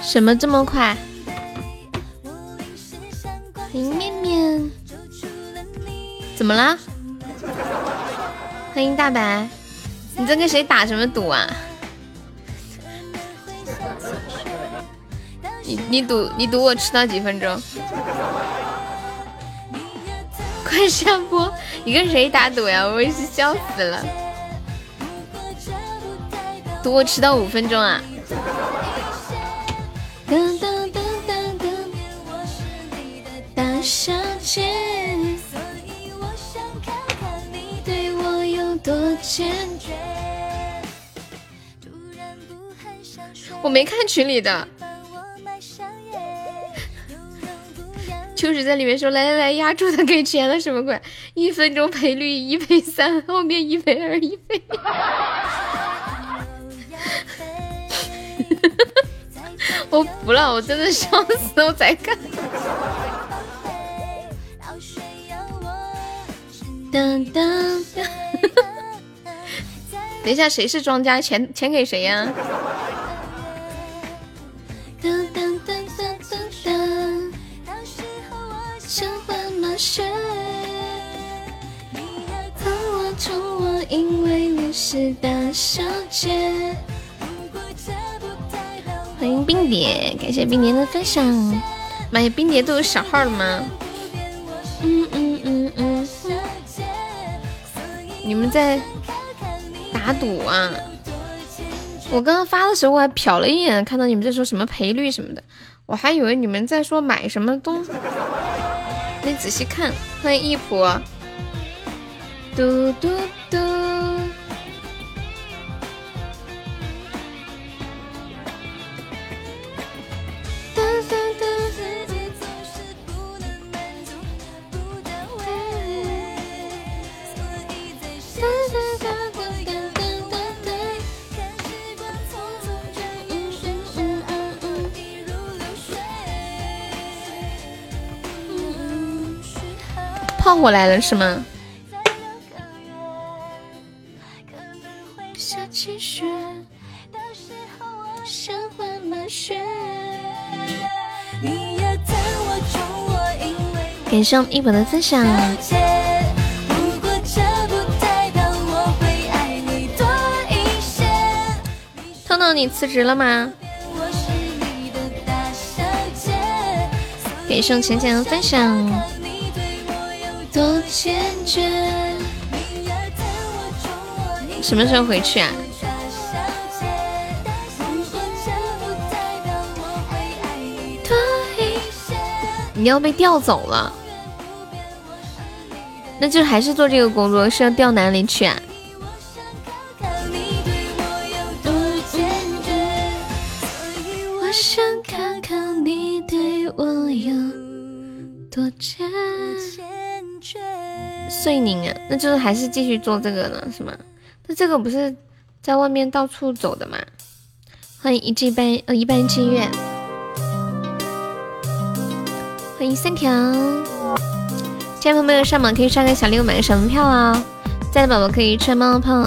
什么这么快？欢迎面面，怎么了？欢迎大白，你在跟谁打什么赌啊？你你赌你赌我迟到几分钟？快下播！你跟谁打赌呀？我也是笑死了。赌我迟到五分钟啊？大小姐，我没看群里的，就是在里面说来来来压住他给钱了，什么鬼？一分钟赔率一赔三，后面一赔二一赔。我服了，我真的笑死了，我在看。等一下，谁是庄家？钱钱给谁呀？欢迎冰蝶，感谢冰蝶的分享。妈呀，冰蝶都有小号了吗？嗯嗯嗯嗯。你们在打赌啊？我刚刚发的时候我还瞟了一眼，看到你们在说什么赔率什么的，我还以为你们在说买什么东。你仔细看，欢迎一普。嘟嘟嘟。炮火来了是吗？感谢我们一博的分享。彤彤，你辞职了吗？感谢我浅浅的分享。什么时候回去啊？你要被调走了，那就还是做这个工作，是要调哪里去啊？遂宁啊，那就是还是继续做这个呢，是吗？那这个不是在外面到处走的吗？欢迎一季半呃一半金月，欢迎三条，亲爱的朋友上榜可以刷个小礼物买个小门票啊！在的宝宝可以穿猫猫泡，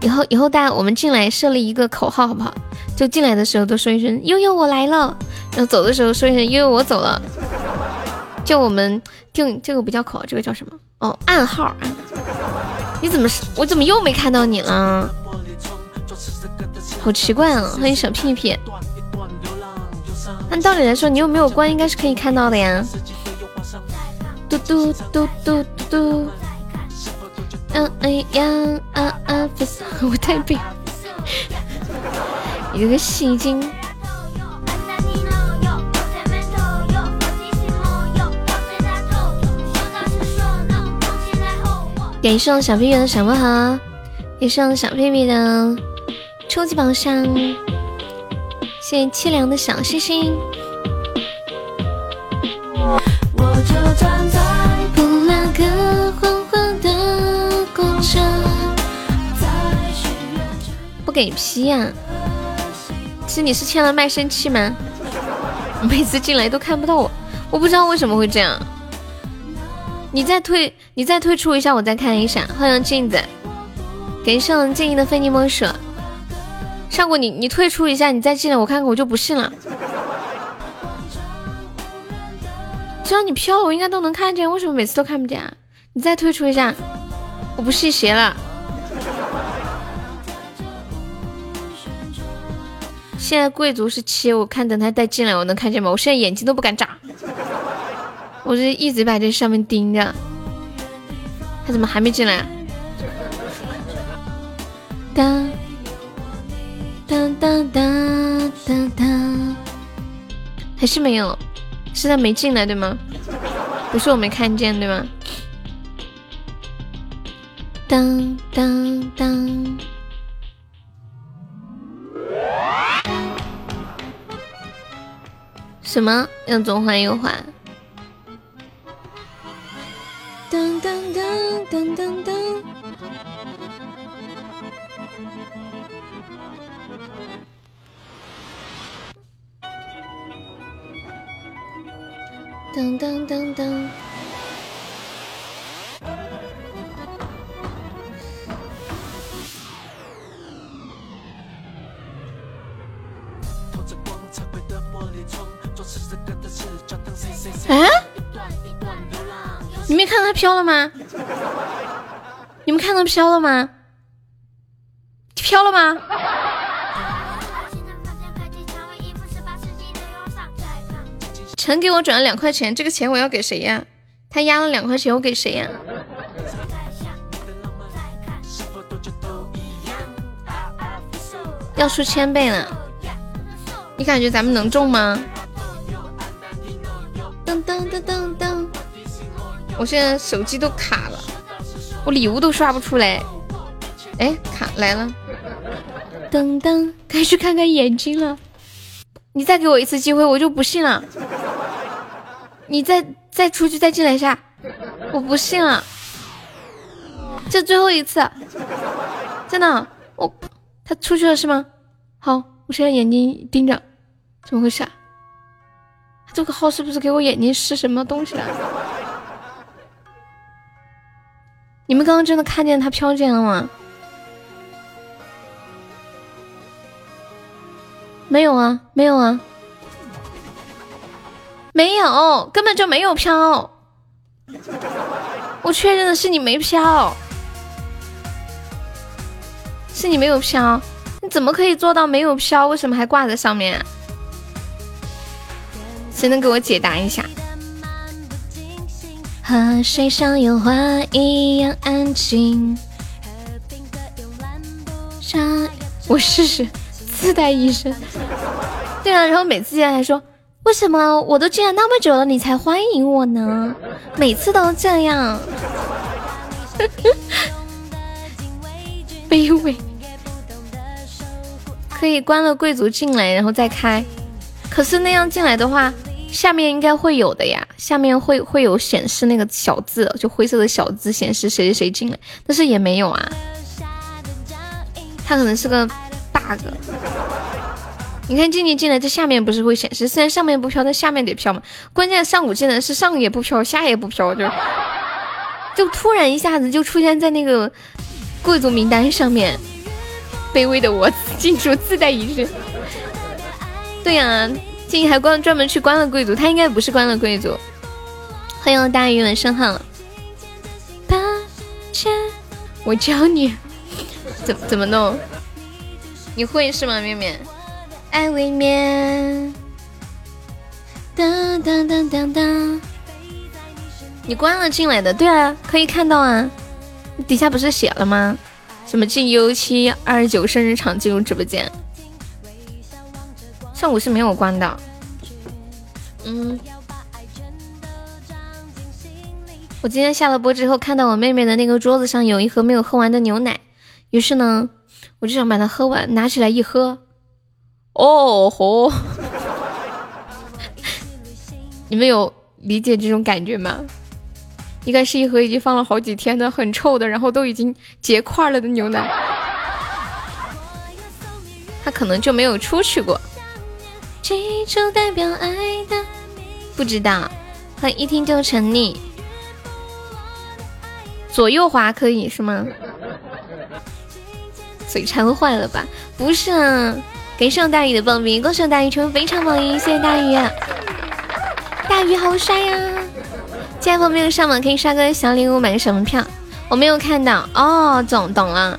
以后以后大家我们进来设立一个口号好不好？就进来的时候都说一声悠悠我来了，然后走的时候说一声悠悠我走了，就我们定这个不叫口，这个叫什么？哦，暗号，你怎么我怎么又没看到你了？好奇怪啊！欢迎小屁屁。按道理来说，你又没有关，应该是可以看到的呀。嘟嘟嘟嘟嘟。嗯哎呀啊啊！我太背，有个戏精。感谢小屁屁的小魔盒，感谢小屁屁的初级宝箱，谢谢凄凉的小星星。不给批呀？是你是欠了卖身契吗？每次进来都看不到我，我不知道为什么会这样。你再退，你再退出一下，我再看一下。欢迎镜子，感谢我静怡的非你莫属。上过你，你退出一下，你再进来，我看看，我就不信了。只要你飘，我应该都能看见，为什么每次都看不见？啊？你再退出一下，我不信邪了。现在贵族是七，我看等他再进来，我能看见吗？我现在眼睛都不敢眨。我就一直把这上面盯着，他怎么还没进来？当当当当当当，还是没有，是他没进来对吗？不是我没看见对吗？当当当，什么要左缓右缓？噔噔噔噔噔噔，噔噔噔噔。啊？你没看到他飘了吗？你们看到飘了吗？飘了吗？陈给我转了两块钱，这个钱我要给谁呀？他压了两块钱，我给谁呀？要出千倍了，你感觉咱们能中吗？噔噔噔噔噔。我现在手机都卡了，我礼物都刷不出来。哎，卡来了，噔噔，该去看看眼睛了。你再给我一次机会，我就不信了。你再再出去再进来一下，我不信了。这最后一次，真的，我他出去了是吗？好，我现在眼睛盯着，怎么回事？这个号是不是给我眼睛施什么东西了？你们刚刚真的看见他飘进来了吗？没有啊，没有啊，没有，根本就没有飘。我确认的是你没飘，是你没有飘。你怎么可以做到没有飘？为什么还挂在上面？谁能给我解答一下？和水像油画一样安静。我试试自带医生。对啊，然后每次进来还说，为什么我都进来那么久了，你才欢迎我呢？每次都这样，卑微。可以关了贵族进来，然后再开。可是那样进来的话。下面应该会有的呀，下面会会有显示那个小字，就灰色的小字显示谁谁谁进来，但是也没有啊，它可能是个 bug。你看静静进来，这下面不是会显示？虽然上面不飘，但下面得飘嘛。关键上古技能是上也不飘，下也不飘，就就突然一下子就出现在那个贵族名单上面。卑微的我，进出自带仪式。对呀。静还关专门去关了贵族，他应该不是关了贵族。欢迎大鱼晚上好。八千，我教你 怎怎么弄，你会是吗？面面，爱未眠。当当当当当，你关了进来的，对啊，可以看到啊，底下不是写了吗？什么进 U 七二十九生日场进入直播间。上午是没有关的，嗯，我今天下了播之后，看到我妹妹的那个桌子上有一盒没有喝完的牛奶，于是呢，我就想把它喝完，拿起来一喝，哦吼，你们有理解这种感觉吗？应该是一盒已经放了好几天的很臭的，然后都已经结块了的牛奶。它可能就没有出去过。记住代表爱的，不知道，他一听就沉溺。左右滑可以是吗？嘴馋坏了吧？不是啊，感谢大鱼的报名，恭喜大鱼成为非常榜一，谢谢大鱼，大鱼好帅呀！家朋友没有上榜可以刷个小礼物，买个什么票？我没有看到哦，懂懂了，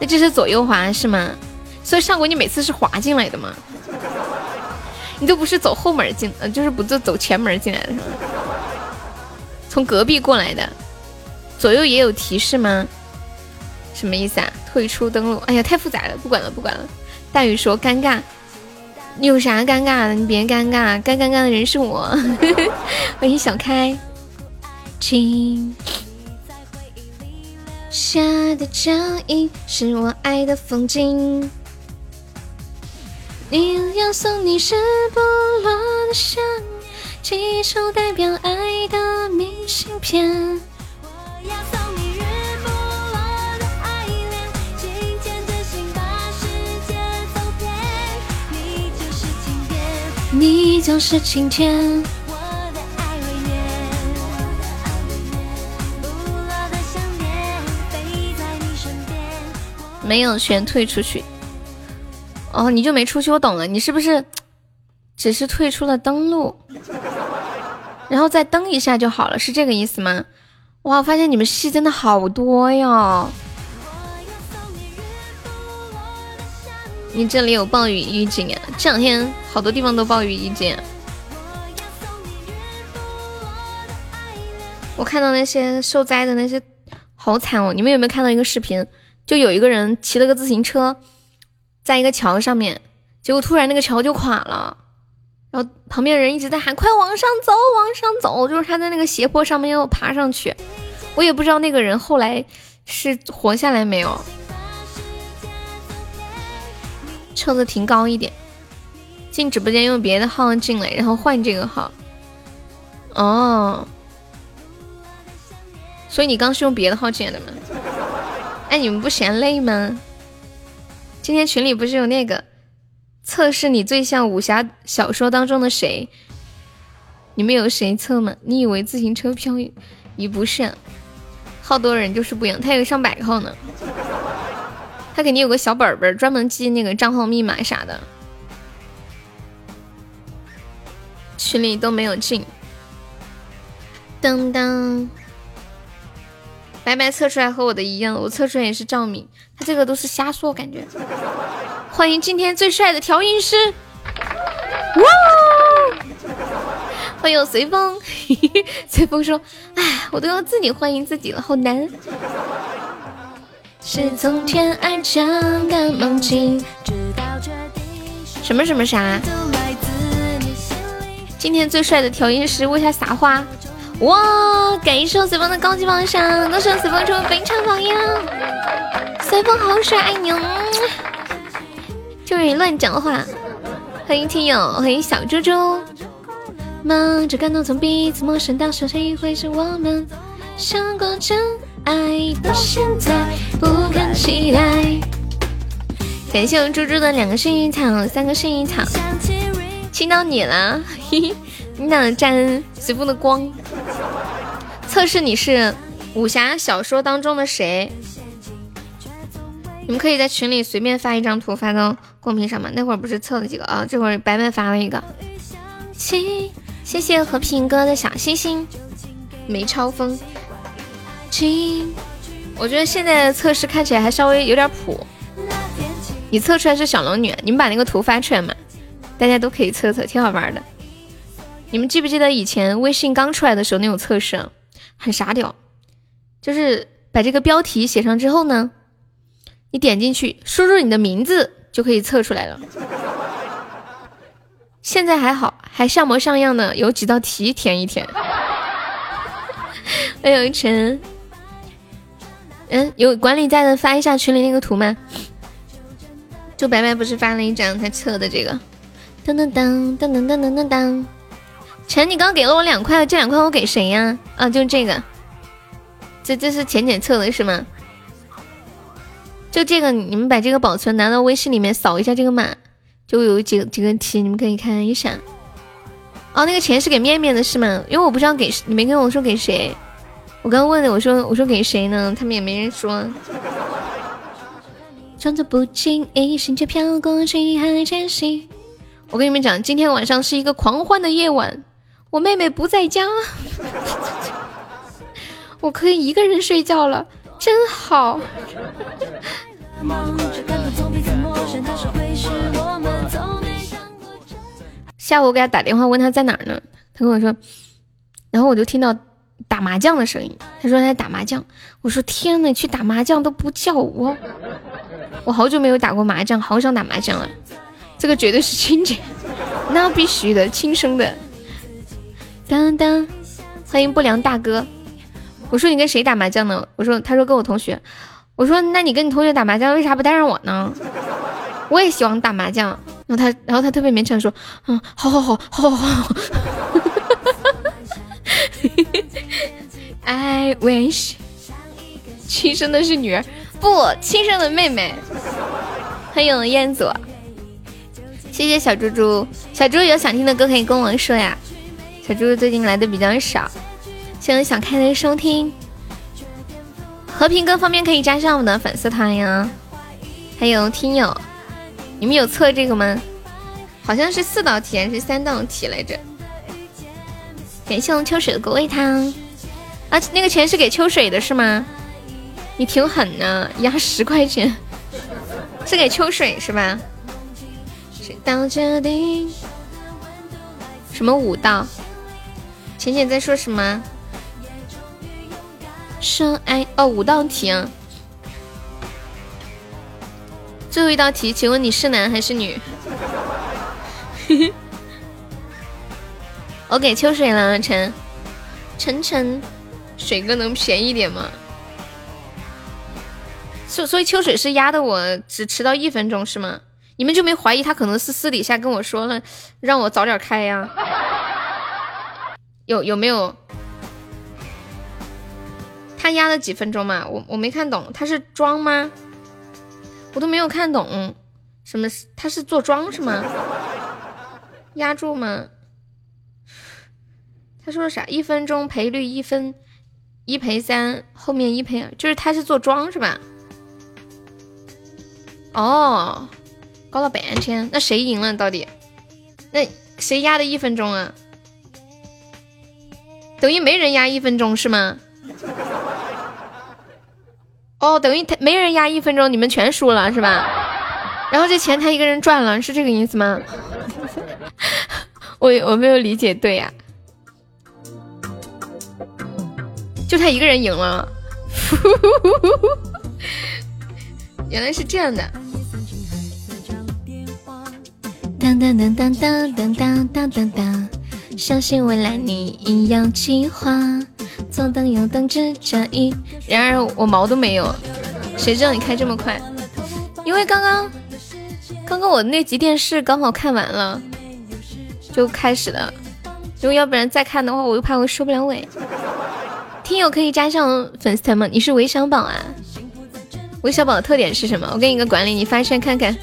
那这是左右滑是吗？所以上回你每次是滑进来的吗？你都不是走后门进，呃，就是不就走前门进来的是吗？从隔壁过来的，左右也有提示吗？什么意思啊？退出登录？哎呀，太复杂了，不管了，不管了。大宇说尴尬，你有啥尴尬的？你别尴尬，该尴尬的人是我。欢迎小开。请。下的脚印是我爱的风景。你要送你是不落的香，寄出代表爱的明信片。我要送你日不落的爱恋，紧牵着心把世界走遍。你就是晴天，你就是晴天。我的爱未眠，不落的想念飞在你身边。没有全退出去。哦，你就没出去，我懂了，你是不是只是退出了登录，然后再登一下就好了，是这个意思吗？哇，我发现你们戏真的好多哟！你这里有暴雨预警啊？这两天好多地方都暴雨预警。我看到那些受灾的那些好惨哦！你们有没有看到一个视频？就有一个人骑了个自行车。在一个桥上面，结果突然那个桥就垮了，然后旁边人一直在喊：“快往上走，往上走！”就是他在那个斜坡上面要爬上去，我也不知道那个人后来是活下来没有。车子停高一点，进直播间用别的号进来，然后换这个号。哦，所以你刚是用别的号进来的吗？哎，你们不嫌累吗？今天群里不是有那个测试你最像武侠小说当中的谁？你们有谁测吗？你以为自行车漂移不是？好多人就是不一样，他有上百个号呢，他肯定有个小本本专门记那个账号密码啥的。群里都没有进，噔噔，白白测出来和我的一样，我测出来也是赵敏。他这个都是瞎说，感觉。欢迎今天最帅的调音师，哇！欢迎随风，随风说：“哎，我都要自己欢迎自己了，好难。”是从天而降的梦境。什么什么啥？今天最帅的调音师为他撒花。哇！感谢随风的高级榜上，恭喜随风成为本场榜样。随风好帅，爱你！就是你乱讲话。欢迎听友，欢迎小猪猪。忙着感动，从彼此陌生到熟悉，会是我们想过真爱到现在不敢期待。感谢我猪猪的两个幸运草，三个幸运草，亲到你了，嘿嘿，你哪沾随风的光？测试你是武侠小说当中的谁？你们可以在群里随便发一张图发到公屏上吗？那会儿不是测了几个啊？这会儿白白发了一个。亲，谢谢和平哥的小星星。梅超风。亲，我觉得现在的测试看起来还稍微有点谱。你测出来是小龙女，你们把那个图发出来嘛？大家都可以测测，挺好玩的。你们记不记得以前微信刚出来的时候那种测试？很傻屌，就是把这个标题写上之后呢，你点进去输入你的名字就可以测出来了。现在还好，还像模像样的，有几道题填一填。欢迎陈，嗯，有管理在的发一下群里那个图吗？就白白不是发了一张他测的这个，噔噔噔噔噔噔噔噔噔。陈，你刚给了我两块，这两块我给谁呀？啊，就这个，这这是浅浅测的是吗？就这个，你们把这个保存，拿到微信里面扫一下这个码，就有几几个题，你们可以看一下。哦，那个钱是给面面的是吗？因为我不知道给，你没跟我说给谁。我刚问的，我说我说给谁呢？他们也没人说。装作不经意，心却飘过去，还前行。我跟你们讲，今天晚上是一个狂欢的夜晚。我妹妹不在家，我可以一个人睡觉了，真好。下午我给他打电话，问他在哪儿呢？他跟我说，然后我就听到打麻将的声音。他说他在打麻将。我说天呐，去打麻将都不叫我，我好久没有打过麻将，好想打麻将了。这个绝对是亲姐，那必须的，亲生的。当当，欢迎不良大哥。我说你跟谁打麻将呢？我说，他说跟我同学。我说那你跟你同学打麻将，为啥不带上我呢？我也喜欢打麻将。然后他，然后他特别勉强说，嗯，好好好，好好好。I wish，亲生的是女儿，不，亲生的妹妹。欢迎燕左，谢谢小猪猪。小猪有想听的歌可以跟我说呀。小猪最近来的比较少，希望想看的收听。和平哥方面可以加上我们的粉丝团呀。还有听友，你们有测这个吗？好像是四道题还是三道题来着？感谢我们秋水的果味汤啊，那个钱是给秋水的是吗？你挺狠呢，压十块钱，是给秋水是吧？谁道决定？什么五道？浅浅在说什么？说爱哦，五道题啊！最后一道题，请问你是男还是女？我给秋水了，晨晨晨，水哥能便宜点吗？所所以秋水是压的我只迟到一分钟是吗？你们就没怀疑他可能是私底下跟我说了，让我早点开呀？有有没有？他压了几分钟嘛？我我没看懂，他是装吗？我都没有看懂，什么是？他是做庄是吗？压住吗？他说啥？一分钟赔率一分一赔三，后面一赔，就是他是做庄是吧？哦，搞了半天，那谁赢了到底？那谁压的一分钟啊？等于没人压一分钟是吗？哦，等于他没人压一分钟，你们全输了是吧？然后这钱他一个人赚了，是这个意思吗？我我没有理解对呀，就他一个人赢了，原来是这样的。当当当当当当当当当当。相信未来，你一样计划。左等右等，只这一。然而我毛都没有，谁知道你开这么快？因为刚刚刚刚我那集电视刚好看完了，就开始了。如果要不然再看的话，我又怕我收不了尾。听友可以加上粉丝团吗？你是韦小宝啊？韦小宝的特点是什么？我给你个管理，你发现看看。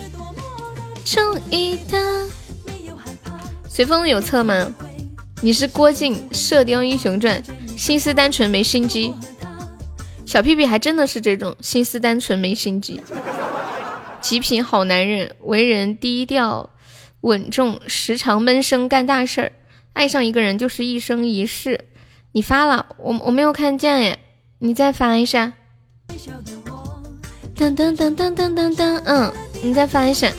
随风有测吗？你是郭靖《射雕英雄传》，心思单纯没心机。小屁屁还真的是这种心思单纯没心机，极品好男人，为人低调稳重，时常闷声干大事儿。爱上一个人就是一生一世。你发了，我我没有看见耶，你再发一下。噔噔噔噔噔噔噔，嗯，你再发一下。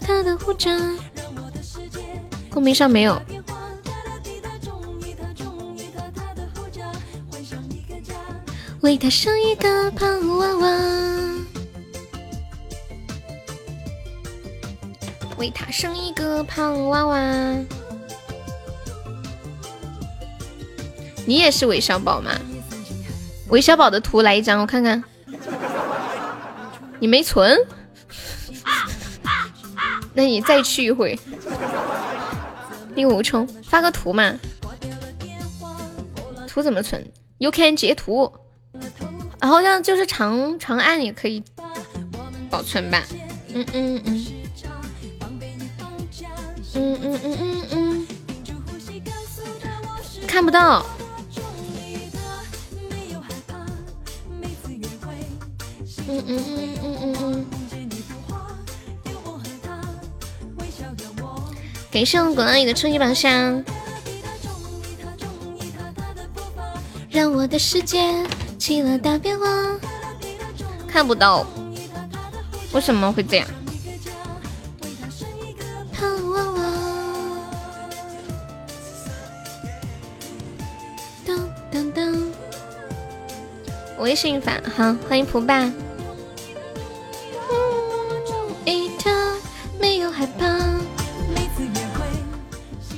他的护照，公屏上没有。为他生一个胖娃娃，为他生一个胖娃娃。你也是韦小宝吗？韦小宝的图来一张，我看看。你没存？那你再去一回。令狐冲发个图嘛？图怎么存？You can 截图。好像就是长长按也可以保存吧。嗯嗯嗯。嗯嗯嗯嗯嗯。看不到。嗯嗯嗯嗯嗯嗯。感谢我果阿姨的初级宝箱。让我的世界起了大变化。看不到，为什么会这样？噔噔噔！微信发好，欢迎蒲爸。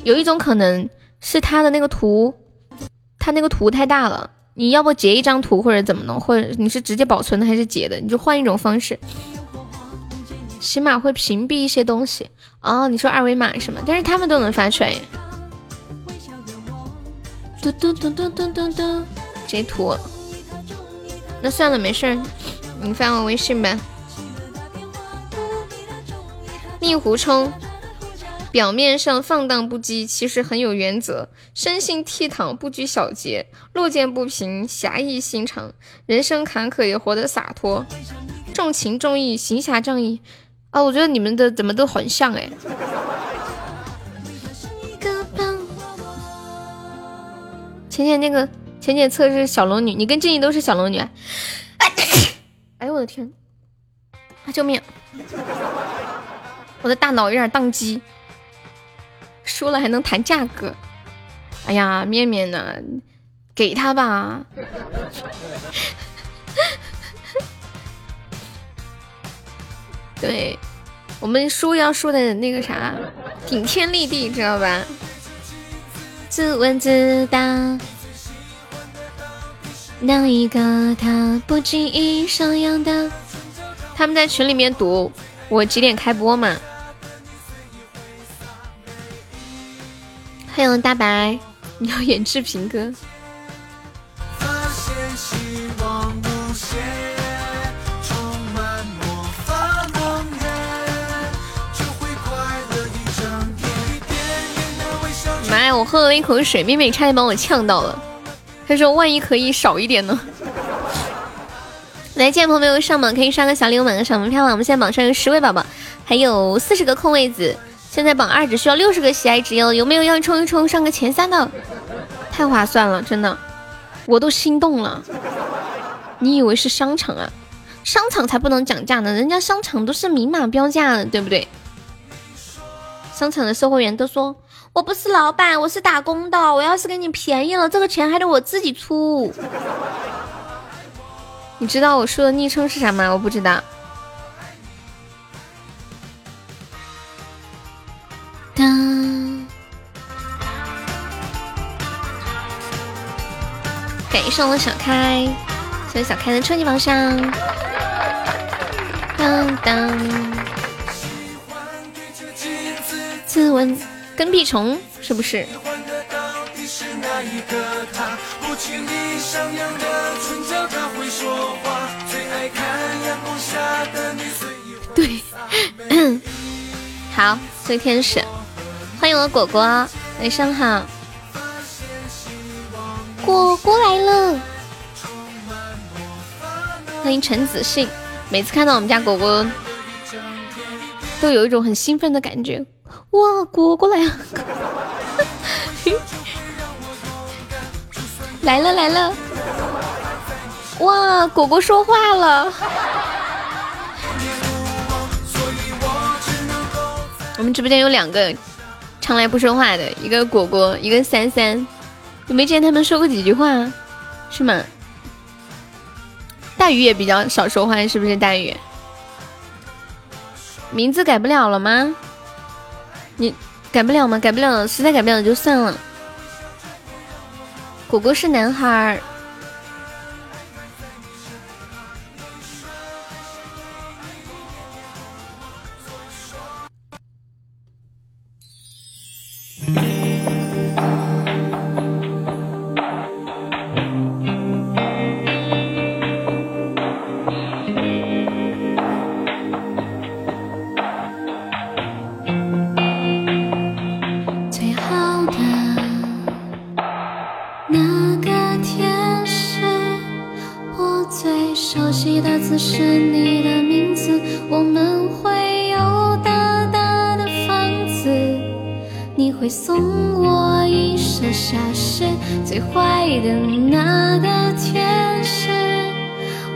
有一种可能是他的那个图，他那个图太大了。你要不截一张图或者怎么弄，或者你是直接保存的还是截的？你就换一种方式，起码会屏蔽一些东西。哦，你说二维码是吗？但是他们都能发出来。嘟嘟嘟嘟嘟嘟嘟，截图。那算了，没事，你发我微信呗。令狐冲。表面上放荡不羁，其实很有原则；生性倜傥，不拘小节；路见不平，侠义心肠；人生坎坷也活得洒脱，重情重义，行侠仗义。啊，我觉得你们的怎么都很像哎。浅浅那个浅浅测试小龙女，你跟静怡都是小龙女。哎呦我的天！啊救命！我的大脑有点宕机。输了还能谈价格，哎呀，面面呢？给他吧。对，我们输要输的那个啥，顶天立地，知道吧？自问自答，那一个他不经意上扬的？他们在群里面读我几点开播嘛？欢迎大白，你要演志平哥。妈呀！我喝了一口水，妹妹差点把我呛到了。他说：“万一可以少一点呢？” 来，见朋友没有上榜可以刷个小礼物，买个小门票啊！我们现在榜上有十位宝宝，还有四十个空位子。现在榜二只需要六十个喜爱值哟，有没有要冲一冲上个前三的？太划算了，真的，我都心动了。你以为是商场啊？商场才不能讲价呢，人家商场都是明码标价的，对不对？商场的售货员都说我不是老板，我是打工的，我要是给你便宜了，这个钱还得我自己出。你知道我说的昵称是啥吗？我不知道。当，感谢我小开，谢谢小开的初级宝箱。当当，自问跟屁虫是不是？对，好，碎天使。欢迎我果果，晚上好。果果来了，欢迎陈子信。每次看到我们家果果，都有一种很兴奋的感觉。哇，果果来了！来了来了！哇，果果说话了。我们直播间有两个。常来不说话的一个果果，一个三三，有没见他们说过几句话？是吗？大鱼也比较少说话，是不是大鱼？名字改不了了吗？你改不了吗？改不了，实在改不了就算了。果果是男孩儿。会送我一首小诗，最坏的那个天使。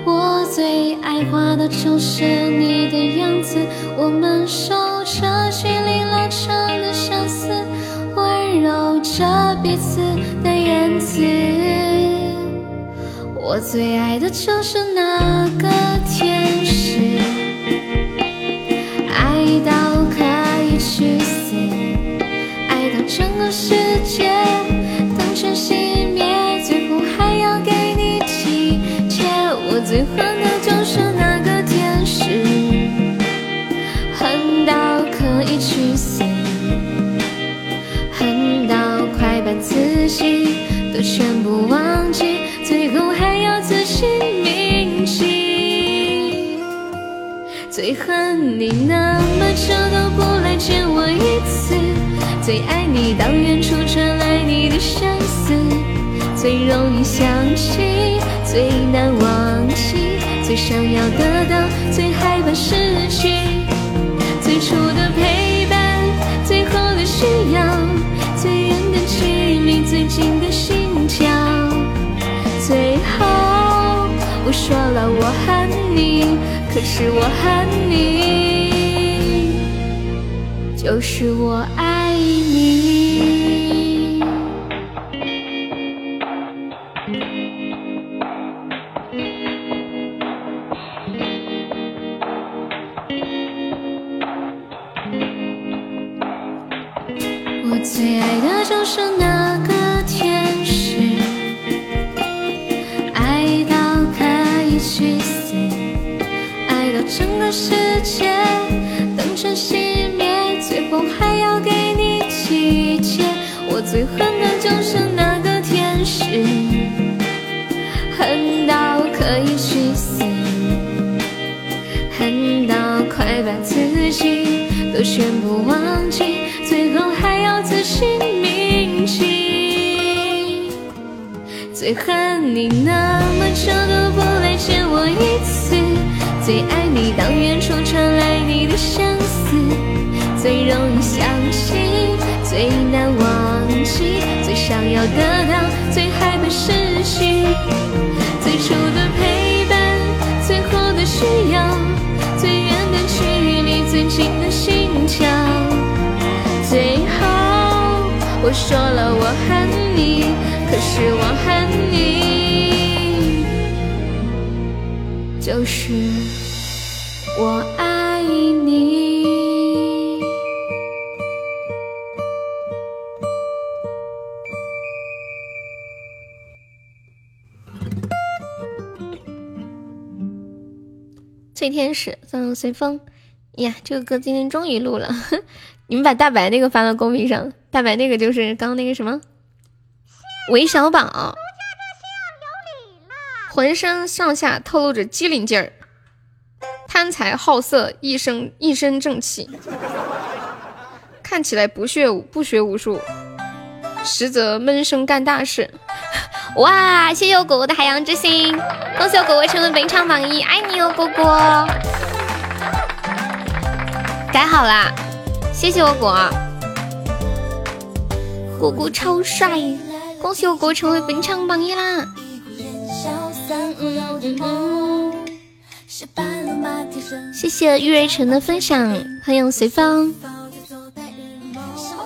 我最爱画的就是你的样子，我们守着距离拉长的相思，温柔着彼此的言辞。我最爱的就是那个天都全部忘记，最后还要自行铭记。最恨你那么久都不来见我一次，最爱你当远处传来你的相思，最容易想起，最难忘记，最想要得到，最害怕失去。最初的陪静，的心跳。最后我说了我恨你，可是我恨你，就是我爱随风。呀，这个歌今天终于录了。你们把大白那个发到公屏上，大白那个就是刚刚那个什么韦小宝，浑身上下透露着机灵劲儿，贪财好色，一身一身正气，看起来不学不学无术，实则闷声干大事。哇！谢谢我果果的海洋之心，恭喜我果果成为本场榜一，爱你哦，果果。改好啦，谢谢我果，果果超帅，恭喜我果成为本场榜一啦！谢谢玉瑞晨的分享，欢迎随风。什么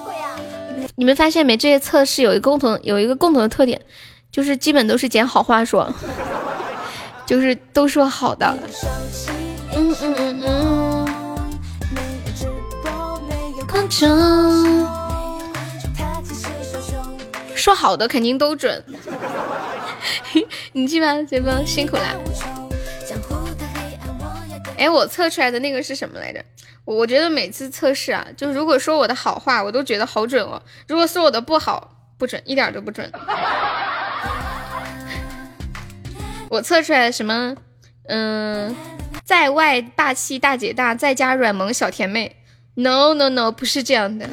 鬼啊？你们发现没？这些测试有一个共同有一个共同的特点，就是基本都是捡好话说，就是都说好的。嗯嗯嗯嗯。说好的肯定都准，你去吧，随风辛苦啦。哎，我测出来的那个是什么来着？我觉得每次测试啊，就如果说我的好话，我都觉得好准哦；如果说我的不好，不准，一点都不准。我测出来什么？嗯，在外霸气大姐大，在家软萌小甜妹。No No No，不是这样的。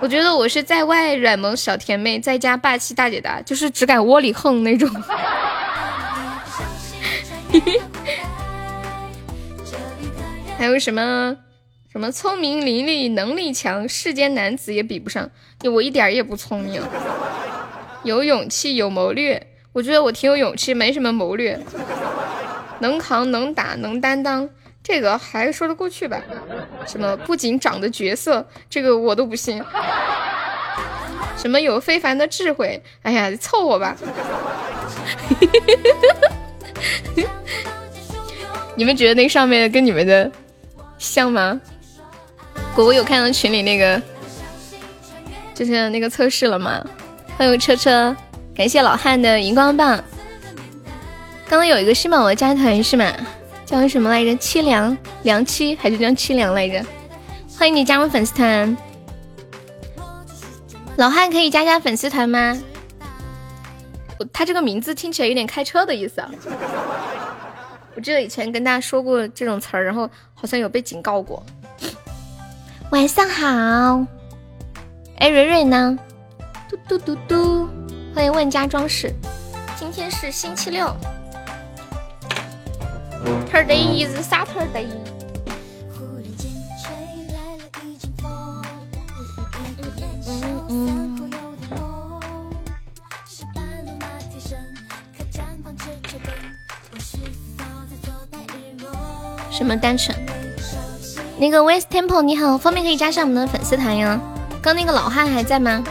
我觉得我是在外软萌小甜妹，在家霸气大姐大，就是只敢窝里横那种。还有什么？什么聪明伶俐、能力强，世间男子也比不上。我一点也不聪明，有勇气，有谋略。我觉得我挺有勇气，没什么谋略。能扛能打能担当，这个还说得过去吧？什么不仅长得绝色，这个我都不信。什么有非凡的智慧？哎呀，凑合吧。你们觉得那上面跟你们的像吗？果果有看到群里那个，就是那个测试了吗？欢迎车车，感谢老汉的荧光棒。刚刚有一个新宝宝加团是吗？叫什么来着？凄凉凉凄还是叫凄凉来着？欢迎你加入粉丝团。老汉可以加加粉丝团吗？他这个名字听起来有点开车的意思啊。我记得以前跟大家说过这种词儿，然后好像有被警告过。晚上好，哎，蕊蕊呢？嘟嘟嘟嘟，欢迎万家装饰。今天是星期六，Today is Saturday。什么单纯？那个 West Temple 你好，方便可以加上我们的粉丝团呀。刚那个老汉还在吗？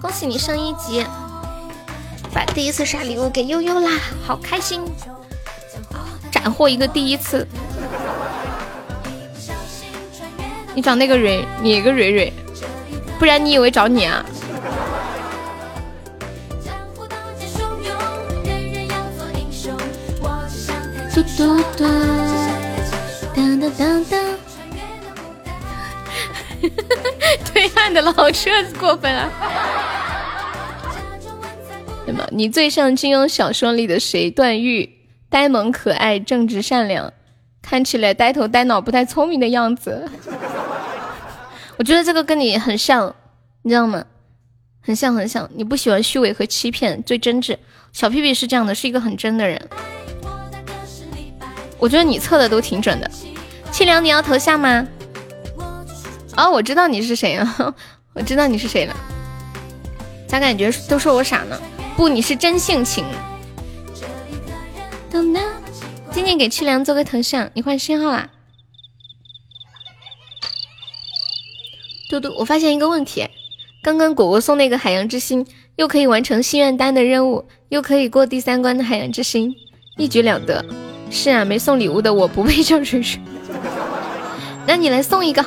恭喜你升一级，把第一次刷礼物给悠悠啦，好开心！斩获一个第一次。你找那个蕊，哪个蕊蕊？不然你以为找你啊？嘟嘟嘟。当当当当，对岸的老车过分了。对吗？你最像金庸小说里的谁？段誉，呆萌可爱，正直善良，看起来呆头呆脑，不太聪明的样子。我觉得这个跟你很像，你知道吗？很像很像。你不喜欢虚伪和欺骗，最真挚。小屁屁是这样的，是一个很真的人。我觉得你测的都挺准的。清凉，你要头像吗？哦，我知道你是谁了，我知道你是谁了。咋感觉都说我傻呢？不，你是真性情。今天给清凉做个头像，你换新号啦。嘟嘟，我发现一个问题，刚刚果果送那个海洋之心，又可以完成心愿单的任务，又可以过第三关的海洋之心，一举两得。是啊，没送礼物的我不配叫水水。那你来送一个，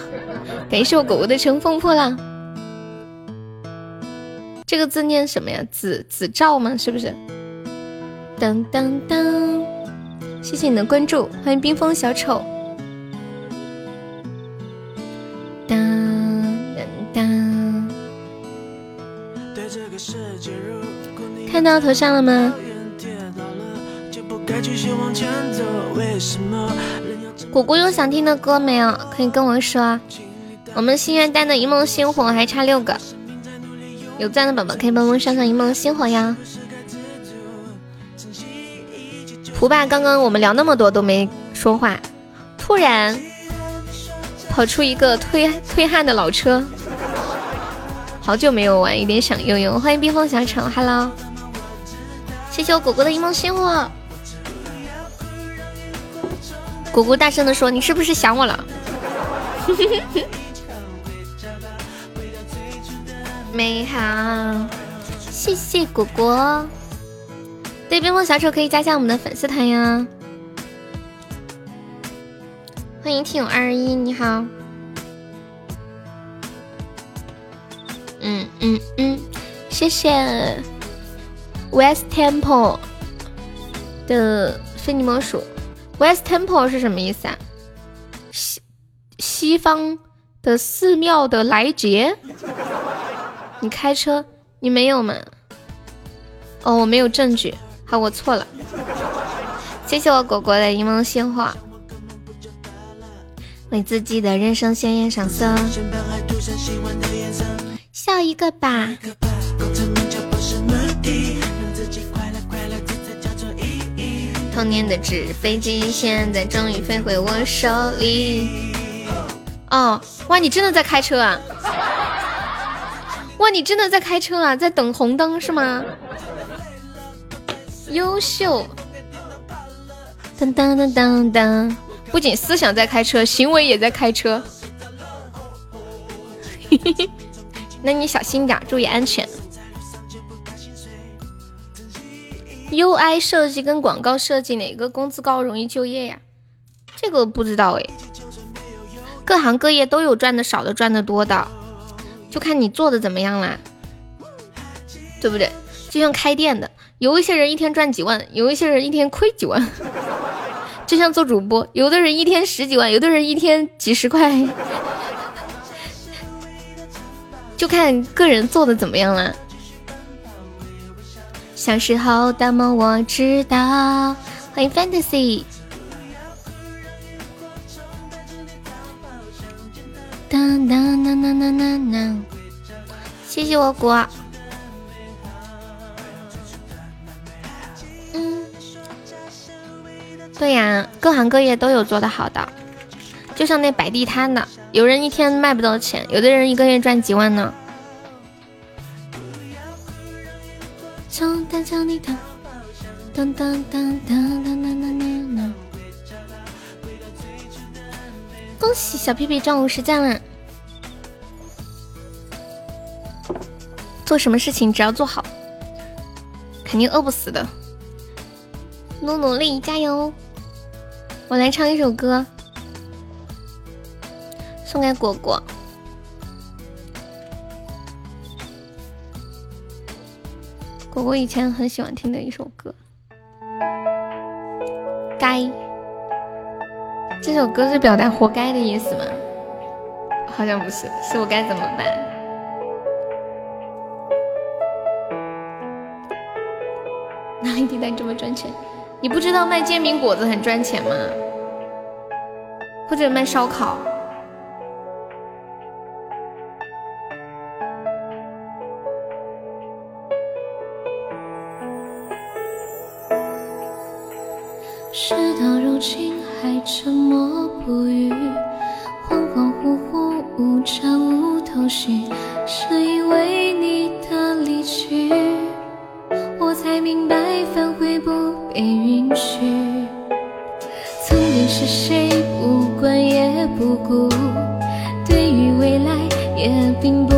感谢我果果的乘风破浪。这个字念什么呀？子子照吗？是不是？当当当！谢谢你的关注，欢迎冰封小丑。当当当！看到头像了吗？果果有想听的歌没有？可以跟我说。我们心愿单的一梦星火还差六个，有赞的宝宝可以帮忙上上一梦星火呀。蒲爸，刚刚我们聊那么多都没说话，突然跑出一个推推汉的老车，好久没有玩，有点想悠悠。欢迎冰封小丑，Hello，谢谢我果果的一梦星火。果果大声的说：“你是不是想我了？” 美好，谢谢果果。对，冰封小丑可以加下我们的粉丝团呀。欢迎听友二一，你好。嗯嗯嗯，谢谢 West Temple 的非你莫属。West Temple 是什么意思啊？西西方的寺庙的来节？你开车，你没有吗？哦，我没有证据。好，我错了。谢谢我果果的柠檬鲜花，为自己的人生鲜艳上色。笑一个吧。童年的纸飞机，现在终于飞回我手里。哦，哇，你真的在开车啊？哇，你真的在开车啊？在等红灯是吗？优秀。当当当当当，不仅思想在开车，行为也在开车。嘿嘿嘿，那你小心点，注意安全。UI 设计跟广告设计哪个工资高容易就业呀？这个不知道哎。各行各业都有赚的少的，赚的多的，就看你做的怎么样啦，对不对？就像开店的，有一些人一天赚几万，有一些人一天亏几万。就像做主播，有的人一天十几万，有的人一天几十块，就看个人做的怎么样了。小时候的梦我知道，欢迎 Fantasy。当当当当当当当，谢谢我果。对呀，各行各业都有做的好的，就像那摆地摊的，有人一天卖不到钱，有的人一个月赚几万呢。恭喜小屁屁中五十赞了！做什么事情只要做好，肯定饿不死的。努努力，加油！我来唱一首歌，送给果果。果果以前很喜欢听的一首歌，该。这首歌是表达“活该”的意思吗？好像不是，是我该怎么办？哪里地带这么赚钱？你不知道卖煎饼果子很赚钱吗？或者卖烧烤？事到如今。还沉默不语，恍恍惚惚，无招无头绪，是因为 பின்பு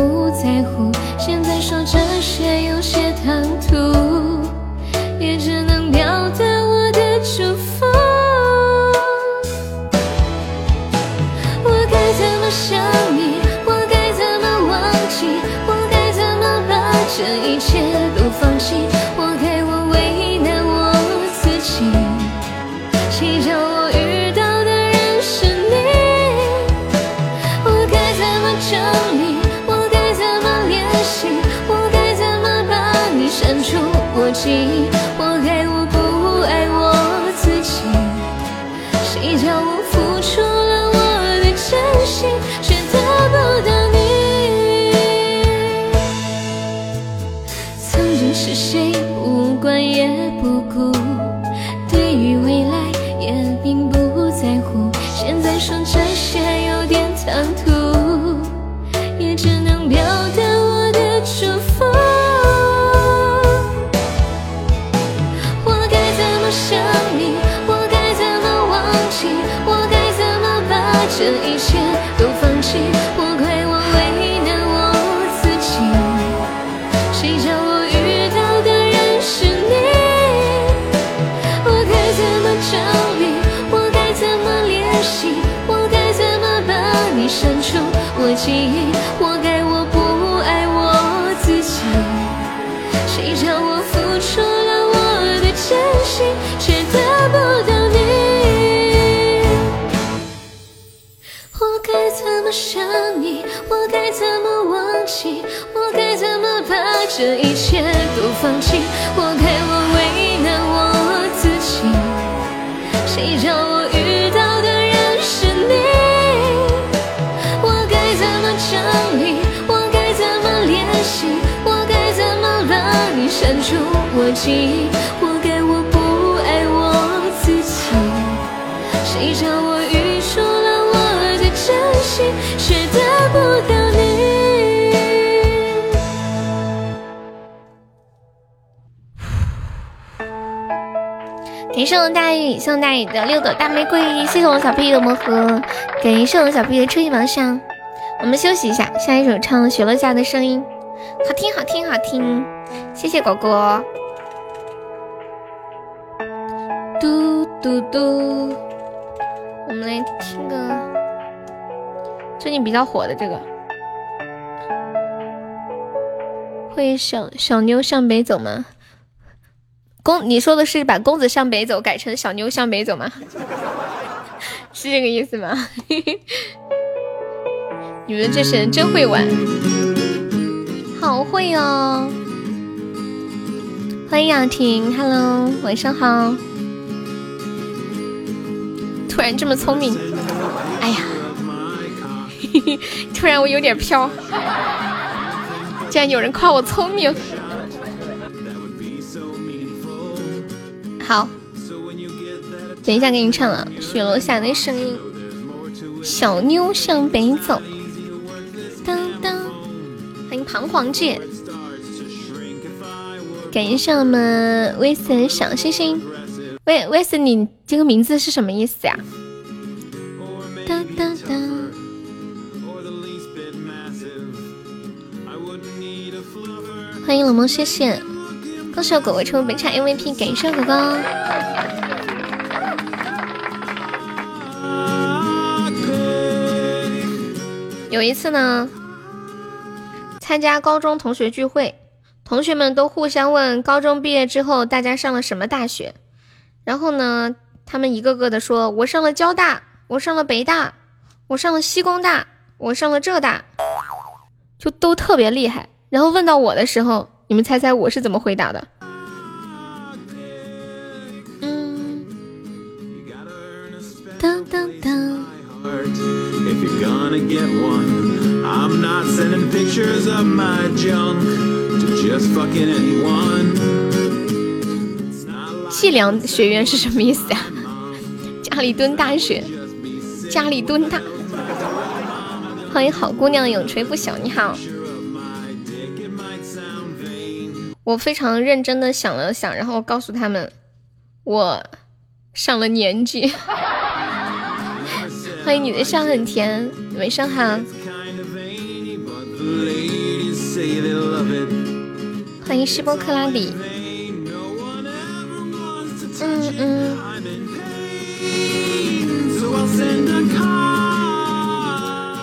我小屁的魔盒，感谢我小屁的初级宝箱。我们休息一下，下一首唱《雪落下的声音》，好听好听好听，谢谢果果。嘟嘟嘟，我们来听个最近比较火的这个。会小小妞向北走吗？公，你说的是把公子向北走改成小妞向北走吗？是这个意思吗？你们这些人真会玩，好会哦！欢迎雅婷，Hello，晚上好。突然这么聪明，哎呀，突然我有点飘，竟然有人夸我聪明。等一下给你唱了《雪落下的声音》，小妞向北走。欢迎彷徨姐，感谢我们威森小星星。威威森，你这个名字是什么意思呀？欢迎冷漠，谢谢。恭喜我狗狗成为本场 MVP，感谢狗狗。有一次呢。参加高中同学聚会，同学们都互相问高中毕业之后大家上了什么大学，然后呢，他们一个个的说：“我上了交大，我上了北大，我上了西工大，我上了浙大，就都特别厉害。”然后问到我的时候，你们猜猜我是怎么回答的？嗯，当当当。Getonei'm not sending pictures of my junk to just fucking anyone. 计量学院是什么意思呀？家里蹲大学，家里蹲大。欢迎好姑娘永垂不朽，你好。我非常认真的想了想，然后告诉他们，我上了年纪。欢迎你的笑很甜，晚上好。欢迎希波克拉底。嗯嗯。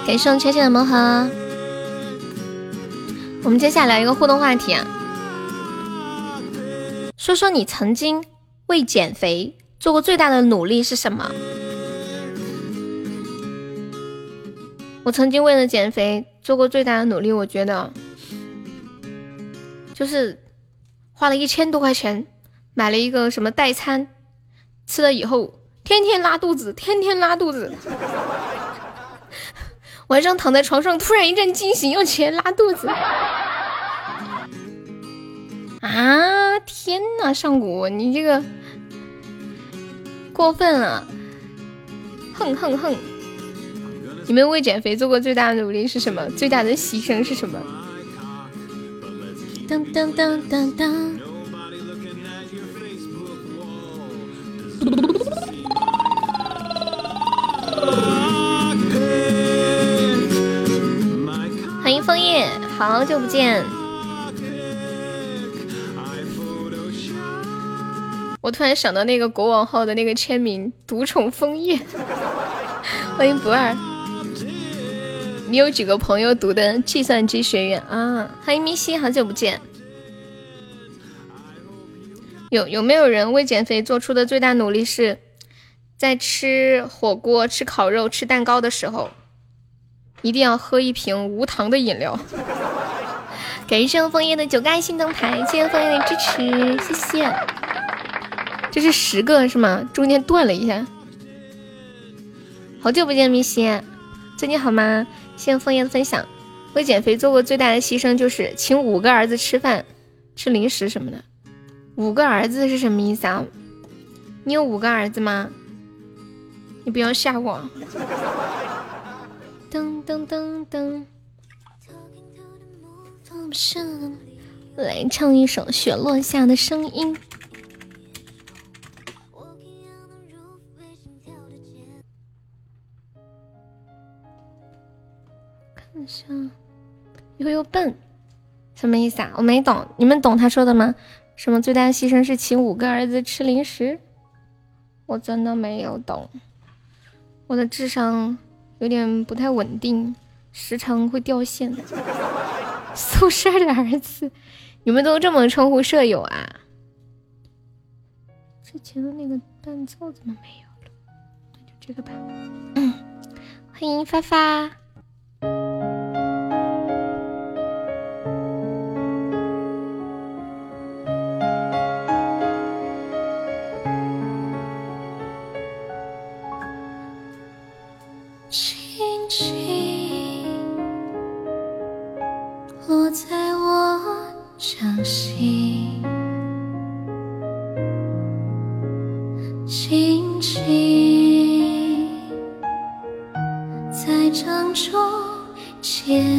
感谢我浅浅的魔盒。我们接下来聊一个互动话题啊，说说你曾经为减肥做过最大的努力是什么？我曾经为了减肥做过最大的努力，我觉得就是花了一千多块钱买了一个什么代餐，吃了以后天天拉肚子，天天拉肚子，晚上躺在床上突然一阵惊醒，又起来拉肚子。啊天呐，上古你这个过分了，哼哼哼。你们为减肥做过最大的努力是什么？最大的牺牲是什么？当当当当当！欢迎枫叶，好久不见。我突然想到那个国王号的那个签名，独宠枫叶。欢迎不二。你有几个朋友读的计算机学院啊？欢迎咪西，好久不见。有有没有人为减肥做出的最大努力是在吃火锅、吃烤肉、吃蛋糕的时候，一定要喝一瓶无糖的饮料？感谢枫叶的九个爱心灯牌，谢谢枫叶的支持，谢谢。这是十个是吗？中间断了一下。好久不见，咪西，最近好吗？谢谢枫叶的分享。为减肥做过最大的牺牲就是请五个儿子吃饭，吃零食什么的。五个儿子是什么意思啊？你有五个儿子吗？你不要吓我。噔噔噔噔。来唱一首《雪落下的声音》。像，又又笨，什么意思啊？我没懂，你们懂他说的吗？什么最大牺牲是请五个儿子吃零食？我真的没有懂，我的智商有点不太稳定，时常会掉线。宿舍的儿子，你们都这么称呼舍友啊？之前的那个伴奏怎么没有了？那就这个吧。嗯，欢迎发发。落在我掌心，天。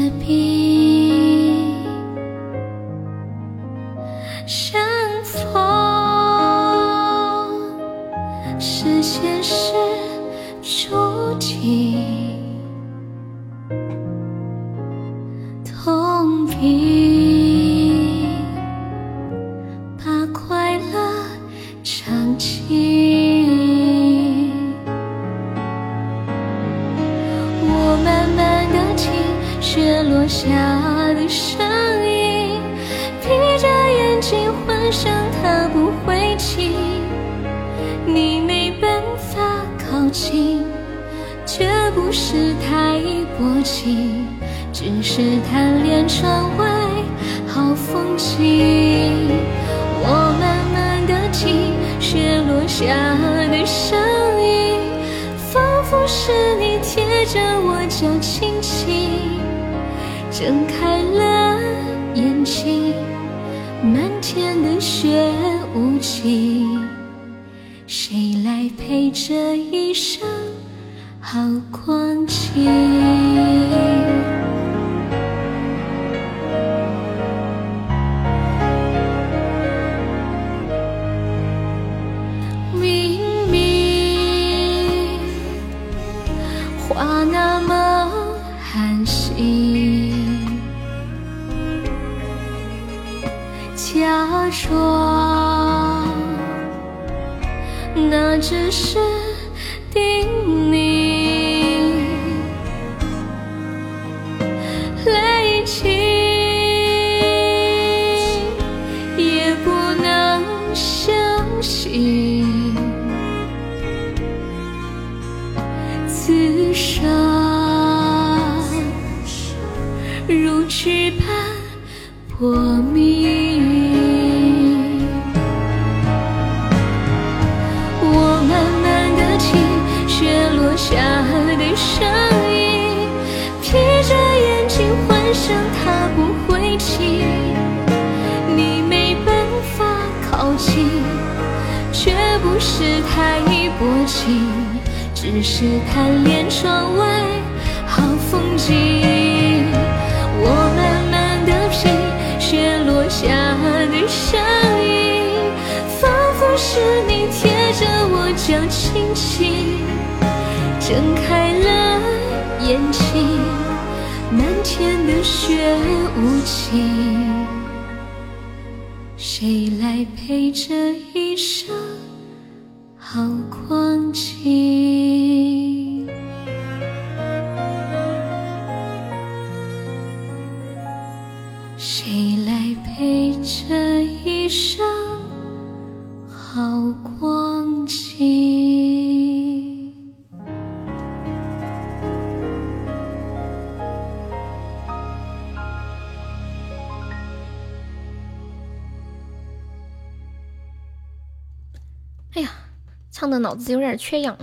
缺氧，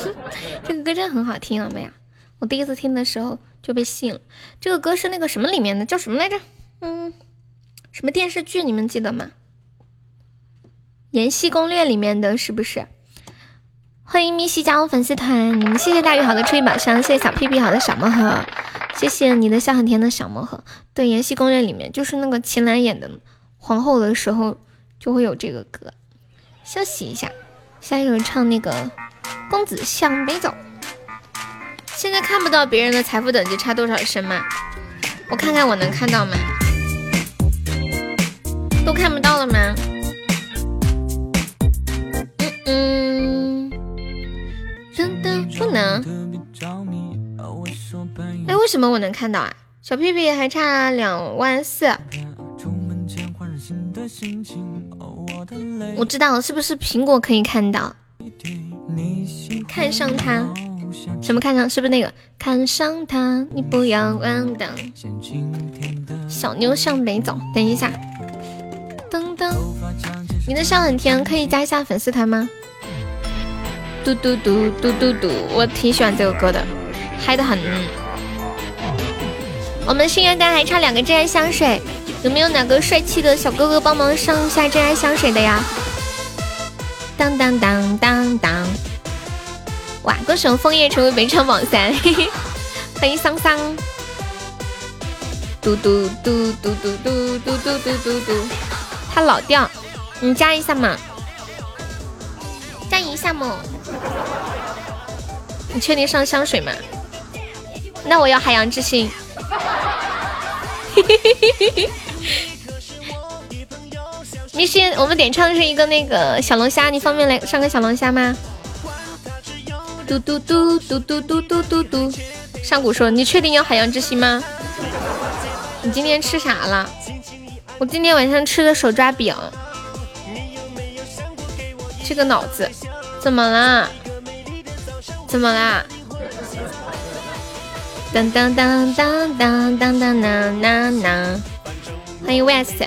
这个歌真的很好听啊，妹呀！我第一次听的时候就被吸引了。这个歌是那个什么里面的，叫什么来着？嗯，什么电视剧？你们记得吗？《延禧攻略》里面的是不是？欢迎咪西加入粉丝团，谢谢大鱼好的初级宝箱，谢谢小屁屁好的小魔盒，谢谢你的笑很甜的小魔盒。对，《延禧攻略》里面就是那个秦岚演的皇后的时候就会有这个歌。休息一下。下一首唱那个《公子向北走》，现在看不到别人的财富等级差多少升吗？我看看我能看到吗？都看不到了吗？嗯嗯，真的不能。哎，为什么我能看到啊？小屁屁还差两万四。我知道是不是苹果可以看到？看上他，什么看上？是不是那个看上他？你不要忘的。小妞向北走。等一下，噔噔，你的笑很甜，可以加一下粉丝团吗？嘟嘟嘟嘟嘟嘟，我挺喜欢这个歌的，嗨的很。我们心愿单还差两个真爱香水。有没有哪个帅气的小哥哥帮忙上一下真爱香水的呀？当当当当当！哇，歌手枫叶成为本场榜三，嘿嘿，欢迎桑桑！嘟嘟嘟嘟嘟嘟嘟嘟嘟嘟嘟，他老掉，你加一下嘛，加一下嘛！你确定上香水吗？那我要海洋之心。嘿嘿嘿嘿嘿嘿。你先，我们点唱的是一个那个小龙虾，你方便来上个小龙虾吗？嘟嘟嘟嘟嘟嘟嘟嘟嘟。上古说：“你确定要海洋之心吗？”你今天吃啥了？我今天晚上吃的手抓饼。这个脑子怎么啦？怎么啦？当当当当当当当当当当。欢迎 West。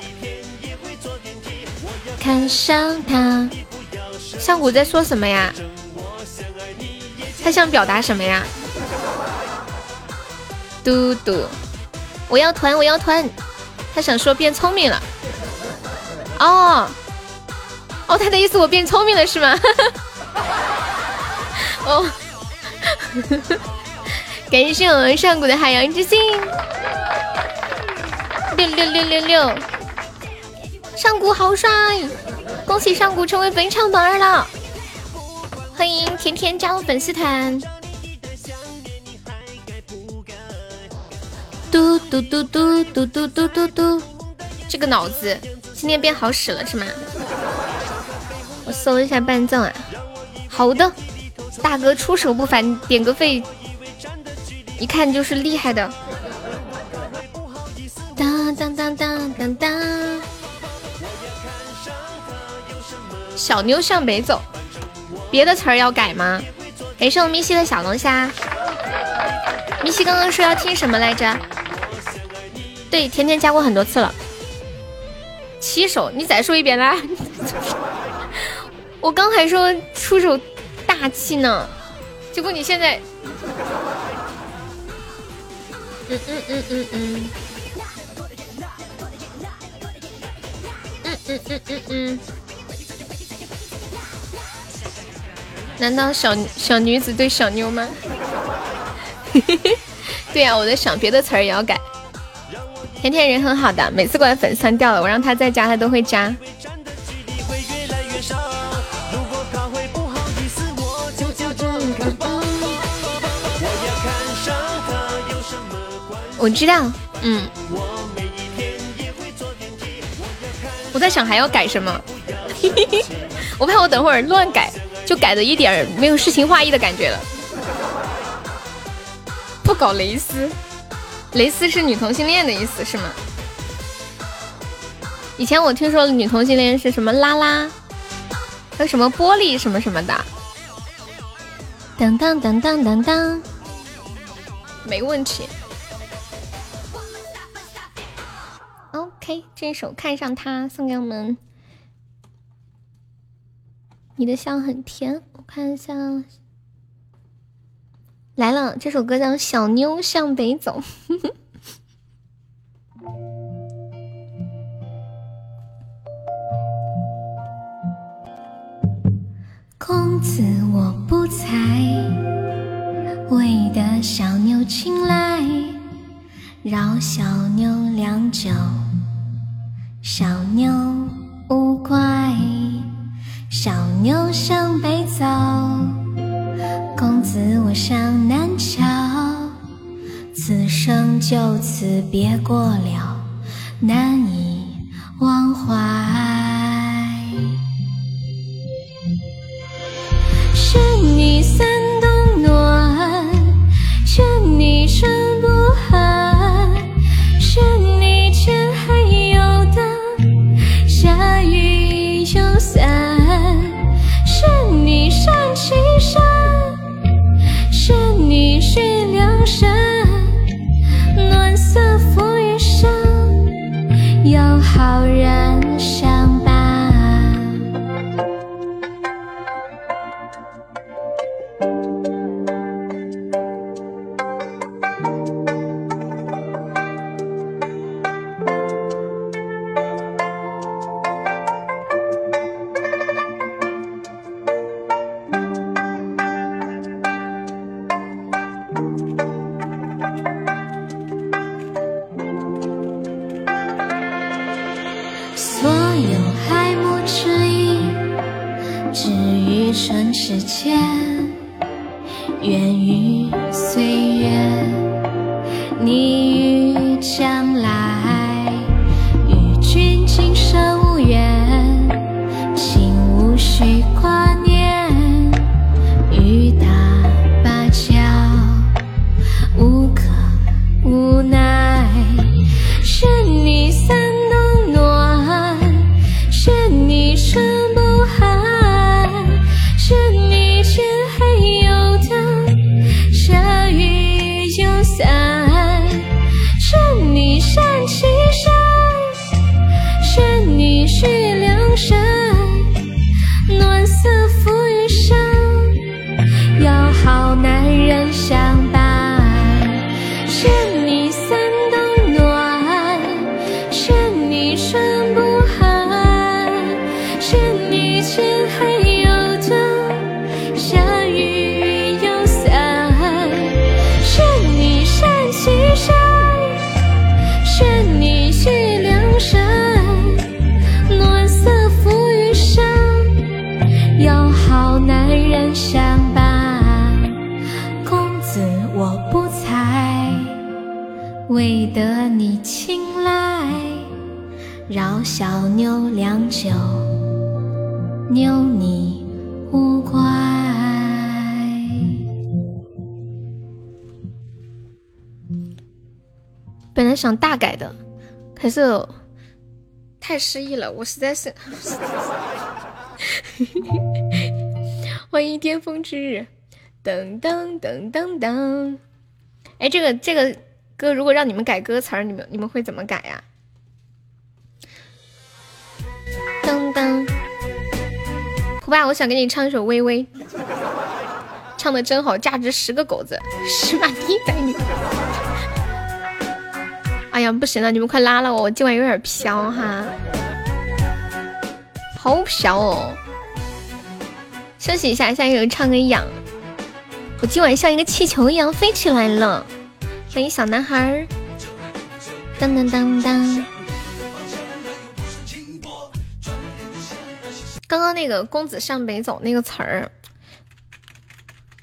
看上他，上古在说什么呀？他想表达什么呀？嘟嘟，我要团，我要团。他想说变聪明了。哦，哦，他的意思我变聪明了是吗？哦，感谢我们上古的海洋之心。六六六六六，上古好帅！恭喜上古成为本场榜二了，欢迎甜甜加入粉丝团。嘟嘟嘟嘟嘟嘟嘟嘟嘟，这个脑子今天变好使了是吗？我搜一下伴奏啊。好的，大哥出手不凡，点个费，一看就是厉害的。当当当当当当，小妞向北走，别的词儿要改吗？感谢我咪西的小龙虾，咪西刚刚说要听什么来着？对，甜甜加过很多次了。七首，你再说一遍来。我刚还说出手大气呢，结果你现在，嗯嗯嗯。嗯嗯嗯嗯，难道小小女子对小妞吗？对呀，我在想别的词儿也要改。甜甜人很好的，每次过来粉丝团掉了，我让他再加，他都会加。我知道，嗯。我在想还要改什么，我怕我等会儿乱改，就改的一点没有诗情画意的感觉了。不搞蕾丝，蕾丝是女同性恋的意思是吗？以前我听说女同性恋是什么拉拉，还有什么玻璃什么什么的。当当当当当当，没问题。OK，这首看上他送给我们。你的笑很甜，我看一下，来了，这首歌叫《小妞向北走》。公子我不才，为得小妞青睐，饶小妞良久。小妞勿怪，小妞向北走，公子我向南瞧，此生就此别过了，难以忘怀。有太失意了，我实在是。欢迎巅峰之日，噔噔噔噔噔。哎，这个这个歌如果让你们改歌词儿，你们你们会怎么改呀、噔噔，胡爸，我想给你唱一首《微微》，唱的真好，价值十个狗子，十万一百女。哎呀，不行了，你们快拉了我，我今晚有点飘哈。好飘哦！休息一下，下一个唱个痒。我今晚像一个气球一样飞起来了。欢迎小男孩儿，当当当当。刚刚那个“公子向北走”那个词儿，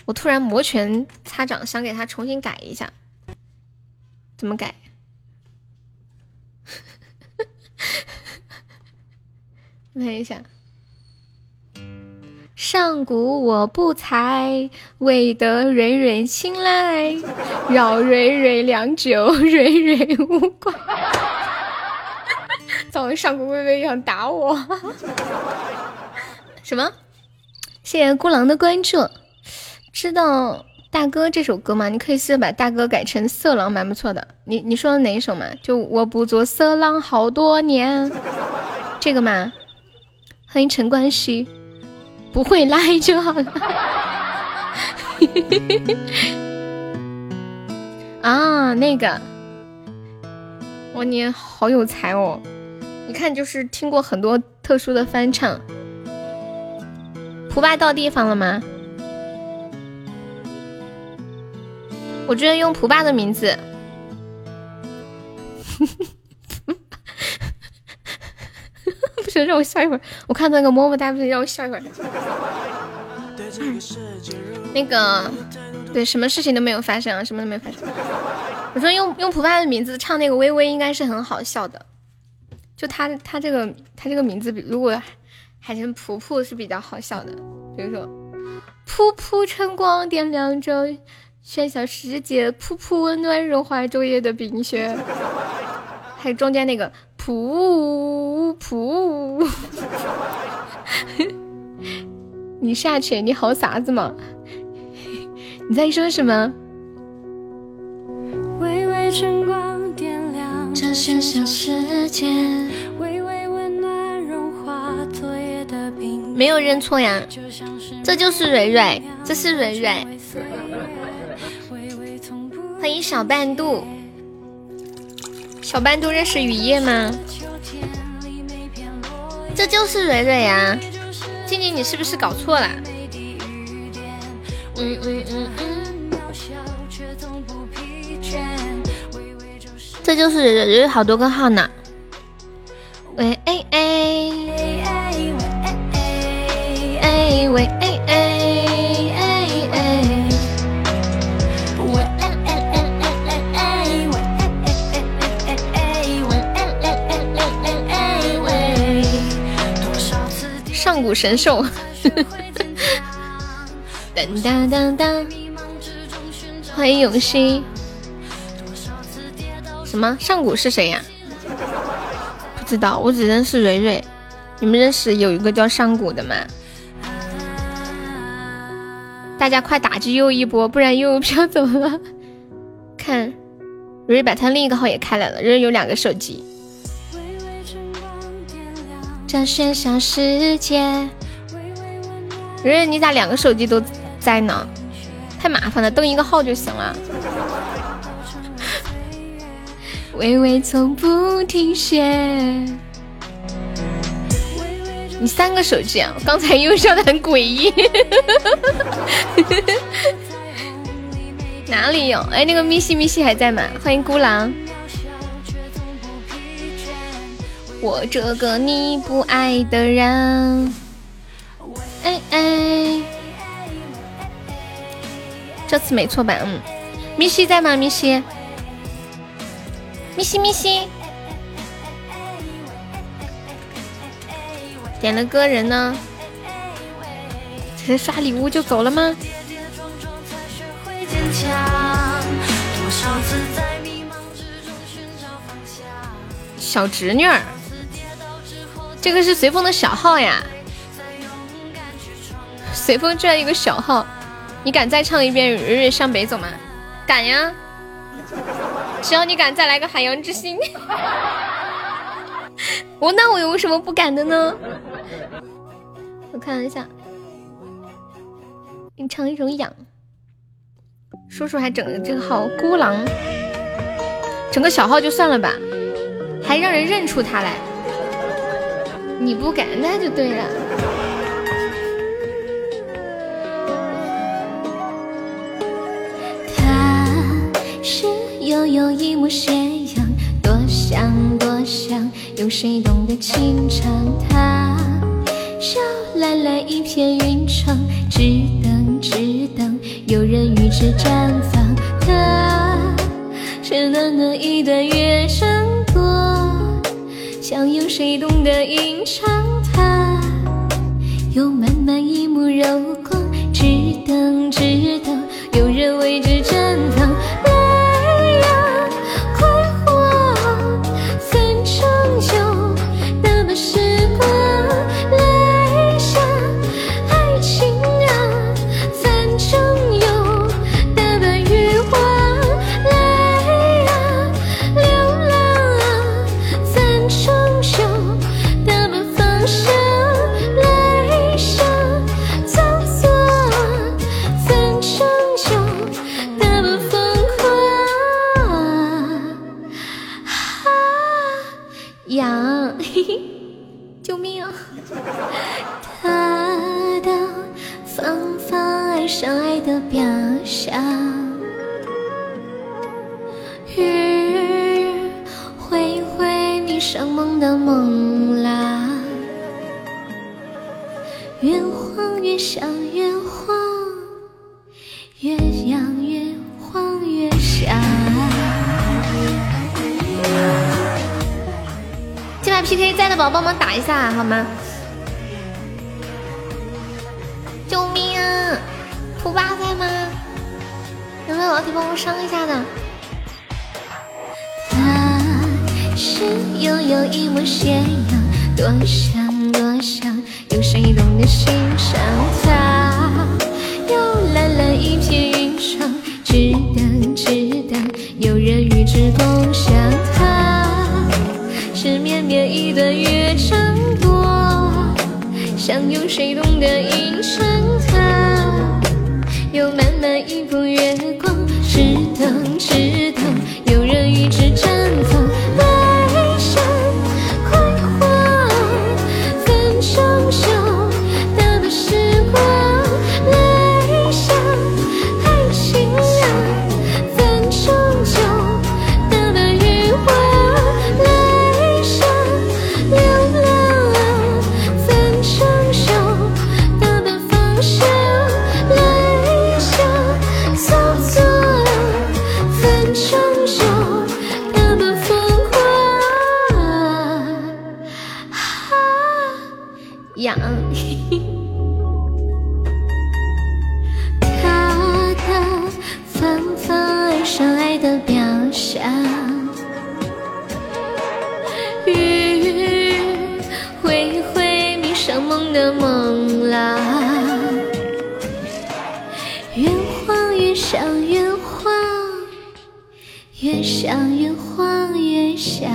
我突然摩拳擦掌，想给他重新改一下。怎么改？看一下，上古我不才，未得蕊蕊青睐，扰蕊蕊良久，蕊蕊无怪。早上古微微想打我，什么？谢谢孤狼的关注。知道大哥这首歌吗？你可以试着把大哥改成色狼，蛮不错的。你你说的哪一首嘛？就我不做色狼好多年，这个吗？欢迎陈冠希，不会拉黑就好了。啊，那个，哇，你好有才哦！一看就是听过很多特殊的翻唱。蒲爸到地方了吗？我觉得用蒲爸的名字。让我笑一会儿。我看到那个么么哒，不行，让我笑一会儿。那个，对，什么事情都没有发生啊，什么都没发生。我说用用普派的名字唱那个微微应该是很好笑的，就他他这个他这个名字，如果海成普普是比较好笑的，比如说噗噗晨光点亮着喧嚣世界，噗噗温暖融化昼夜的冰雪，还有中间那个噗噗，你下去，你好傻子嘛？你在说什么？微微晨光点亮这喧嚣世界，微微温暖融化昨夜的冰。没有认错呀，这就是蕊蕊，这是蕊蕊。欢迎小半度，小班都认识雨夜吗？这就是蕊蕊呀，静静你是不是搞错了？嗯嗯嗯嗯。这就是蕊蕊好多个号呢。喂哎哎哎哎哎喂哎哎哎古神兽，欢迎永熙。什么上古是谁呀？不知道，我只认识蕊蕊。你们认识有一个叫上古的吗？大家快打击又一波，不然又飘走了。看，蕊蕊把他另一个号也开来了。蕊蕊有两个手机。这喧嚣世界，蕊蕊你咋两个手机都在呢？太麻烦了，登一个号就行了。微微从不停歇。你三个手机啊？刚才又笑的很诡异。哪里有？哎，那个咪西咪西还在吗？欢迎孤狼。我这个你不爱的人。哎哎。这次没错吧？嗯。咪西在吗？咪西。咪西咪西，点了歌人呢？直接刷礼物就走了吗？小侄女儿，这个是随风的小号呀。随风居然一个小号，你敢再唱一遍《日日向北走》吗？敢呀！只要你敢再来个海洋之心，我那我有什么不敢的呢？我看一下，你唱一首《痒》，叔叔还整了这个号孤狼，整个小号就算了吧，还让人认出他来，你不敢那就对了。他是悠悠一抹斜阳，多想多想，有谁懂得轻唱？他笑蓝蓝一片云窗，只等只等有人与之绽放。他是暖暖一段月正多，想有谁懂得吟唱？它有满满一幕柔光，只等只等有人为之绽放。的梦啦。越晃越想越晃，越想越晃越想。今晚 PK 在的宝宝们打一下好吗？救命啊！图八在吗？有没有老铁帮忙上一下的？是悠悠一抹斜阳，多想多想，有谁懂得欣赏他？有蓝蓝一片云窗，只等只等有人与之共享它。是绵绵一段越长多，想有谁懂得吟唱它？有满满一幅月光，只等只等越想越慌越想。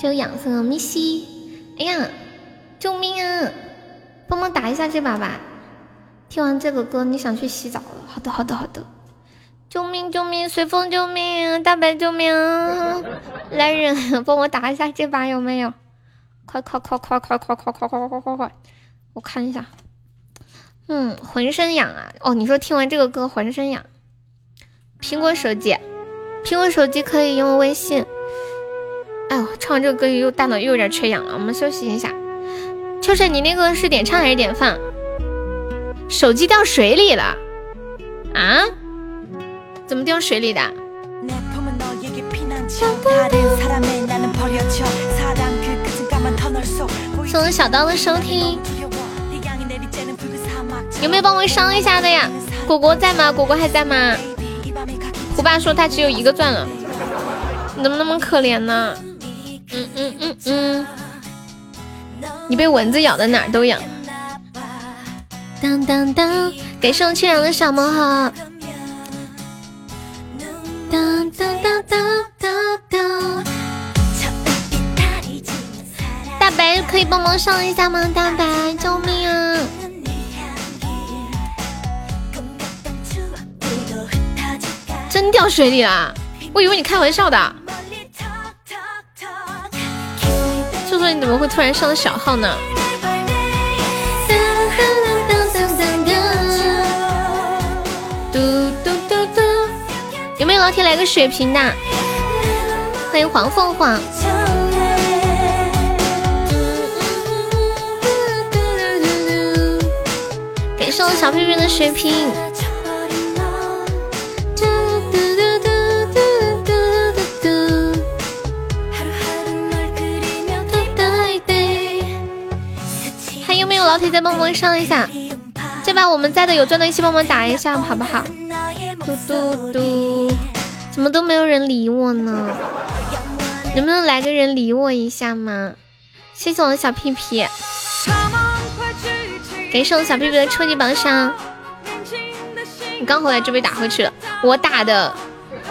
就养成了咪西，哎呀，救命啊！帮忙打一下这把吧。听完这个歌，你想去洗澡了？好的，好的，好的。救命！救命！随风救命！大白救命！来人，帮我打一下这把有没有？快快快快快快快快快快快快！我看一下。嗯，浑身痒啊！哦，你说听完这个歌浑身痒。苹果手机，苹果手机可以用微信。哎呦，唱完这个歌又大脑又有点缺氧了，我们休息一下。秋水，你那个是点唱还是点放？手机掉水里了啊？怎么掉水里的？送我小刀的收听，有没有帮我上一下的呀？果果在吗？果果还在吗？胡爸说他只有一个钻了，你怎么那么可怜呢？嗯嗯嗯嗯，你被蚊子咬的哪儿都痒。当当当，给送缺氧的小魔盒。当当当当当当。大白可以帮忙上一下吗？大白，救命啊！掉水里了，我以为你开玩笑的。秀秀，你怎么会突然上了小号呢？嘟嘟嘟嘟，有没有老铁来个血瓶的？欢迎黄凤凰。感谢我小屁屁的血瓶。老铁再帮忙上一下？这把我们在的有钻的一起帮忙打一下，好不好？嘟嘟嘟，怎么都没有人理我呢？能不能来个人理我一下嘛？谢谢我的小屁屁，感谢我小屁屁的初级榜上。你刚回来就被打回去了，我打的，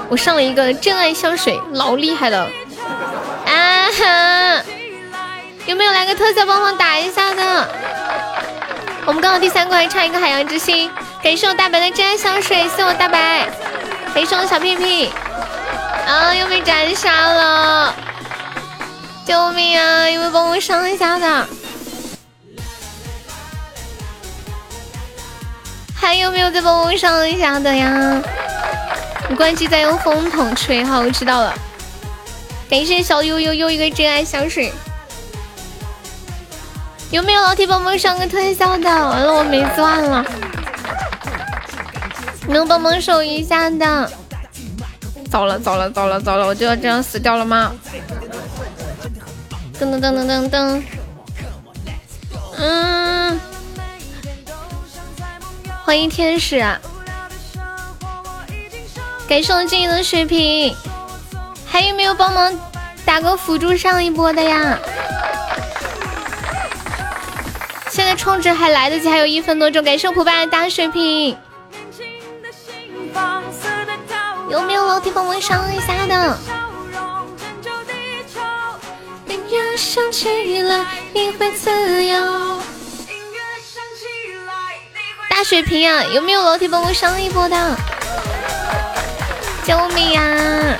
我上了一个真爱香水，老厉害了。啊哈！有没有来个特效帮忙打一下的？我们刚好第三关还差一个海洋之心，感谢我大白的真爱香水，谢我大白，感谢我小屁屁，啊又被斩杀了，救命啊！有没有帮我上一下的？还有没有再帮我上一下的呀？你关机再用风筒吹，好，我知道了。感谢小悠悠又一个真爱香水。有没有老铁帮忙上个特效的？完了，我没钻了，能帮忙守一下的？糟了糟了糟了糟了，我就要这样死掉了吗？噔噔噔噔噔噔，嗯，欢迎天使，感谢我静怡的水瓶，还有没有帮忙打个辅助上一波的呀？现在充值还来得及，还有一分多钟。感谢我普的大水瓶，有没有老铁帮忙上一下的？想起来你会自由大水瓶啊，有没有老铁帮我上一波的？救命呀！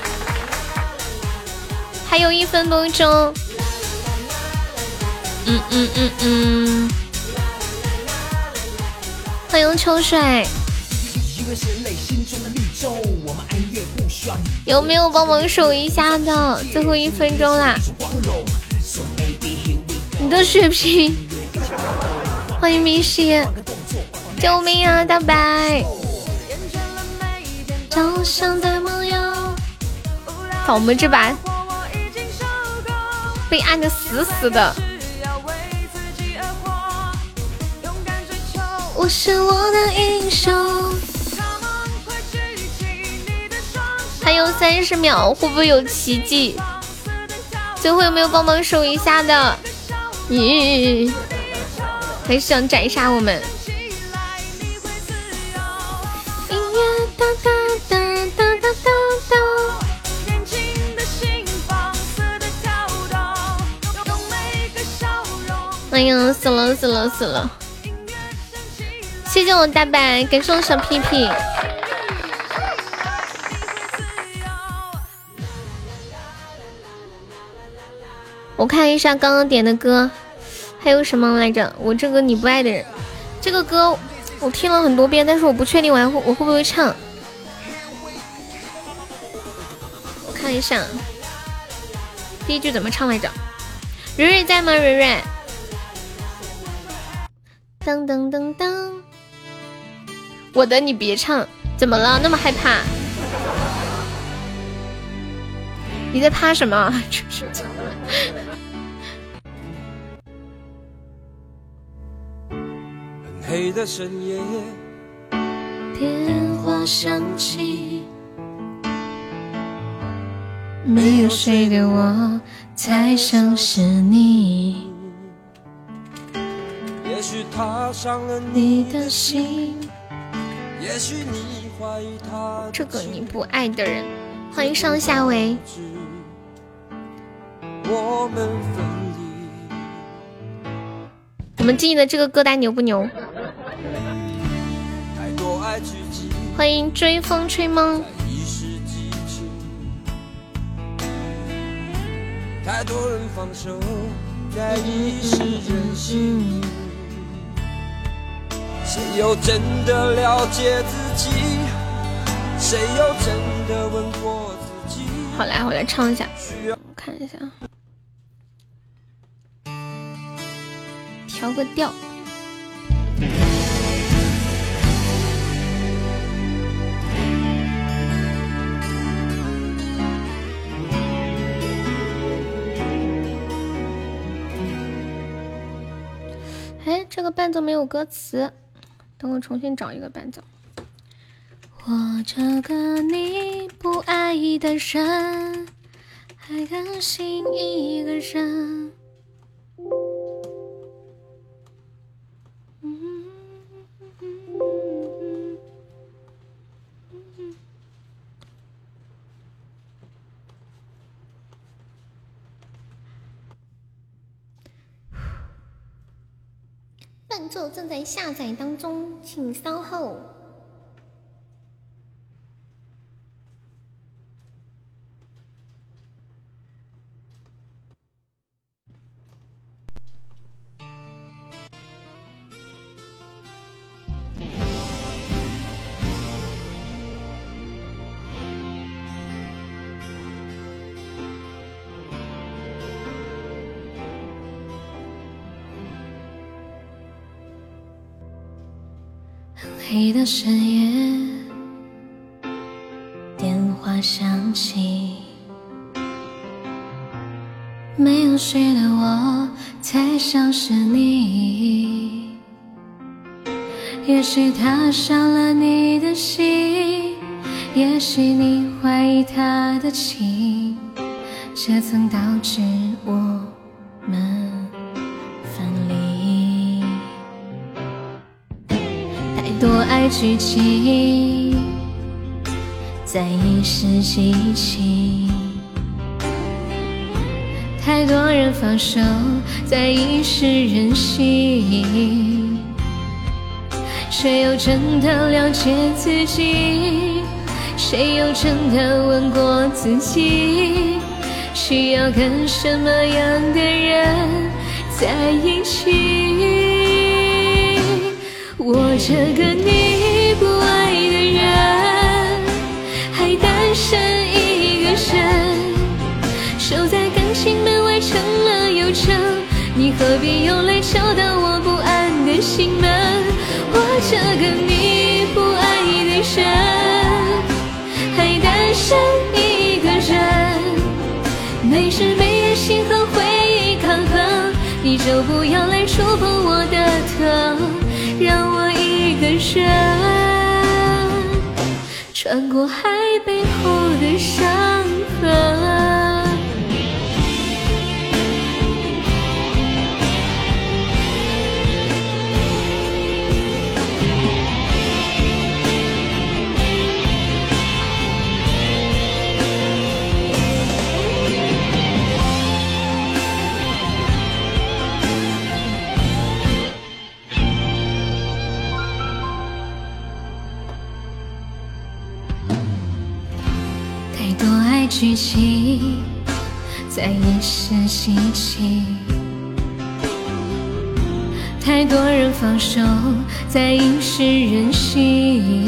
还有一分多钟。嗯嗯嗯嗯。欢迎秋水。有没有帮忙守一下的？最后一分钟啦！你的血瓶，欢迎明熙，救命啊！大白，好，我们这把被按的死死的。我是我的英雄。还有三十秒，会不会有奇迹？最后有没有帮忙守一下的？咦，还是想斩杀我们？哎呀，死了死了死了！谢谢我大白，感谢我小屁屁。我看一下刚刚点的歌，还有什么来着？我这个你不爱的人，这个歌我听了很多遍，但是我不确定我还会我会不会唱。我看一下，第一句怎么唱来着？蕊蕊在吗？蕊蕊。噔噔噔噔。我的你别唱，怎么了？那么害怕？你在怕什么？黑的深夜，电话响起，没有谁的我才像是你。也许踏上了你的心。这个你不爱的人，欢迎上下维。我们记忆的这个歌单牛不牛？欢迎追风吹梦。谁又真的了解自己？谁又真的问过自己？好来，我来唱一下，看一下，调个调。哎，这个伴奏没有歌词。等我重新找一个伴奏。我这个你不爱的人，还甘心一个人。伴奏正在下载当中，请稍后。黑的深夜，电话响起，没有谁的我才像是你。也许他伤了你的心，也许你怀疑他的情，这曾导致剧情，在一时激情；太多人放手，在一时任性。谁又真的了解自己？谁又真的问过自己？需要跟什么样的人在一起？我这个你还单身一个人，守在感情门外成了又撑，你何必又来敲打我不安的心门？我这个你不爱的人，还单身一个人，没日没夜心和回忆抗衡，你就不要来触碰我的疼，让我一个人。穿过海的伤痕。剧情在一时兴起，太多人放手在一时任性。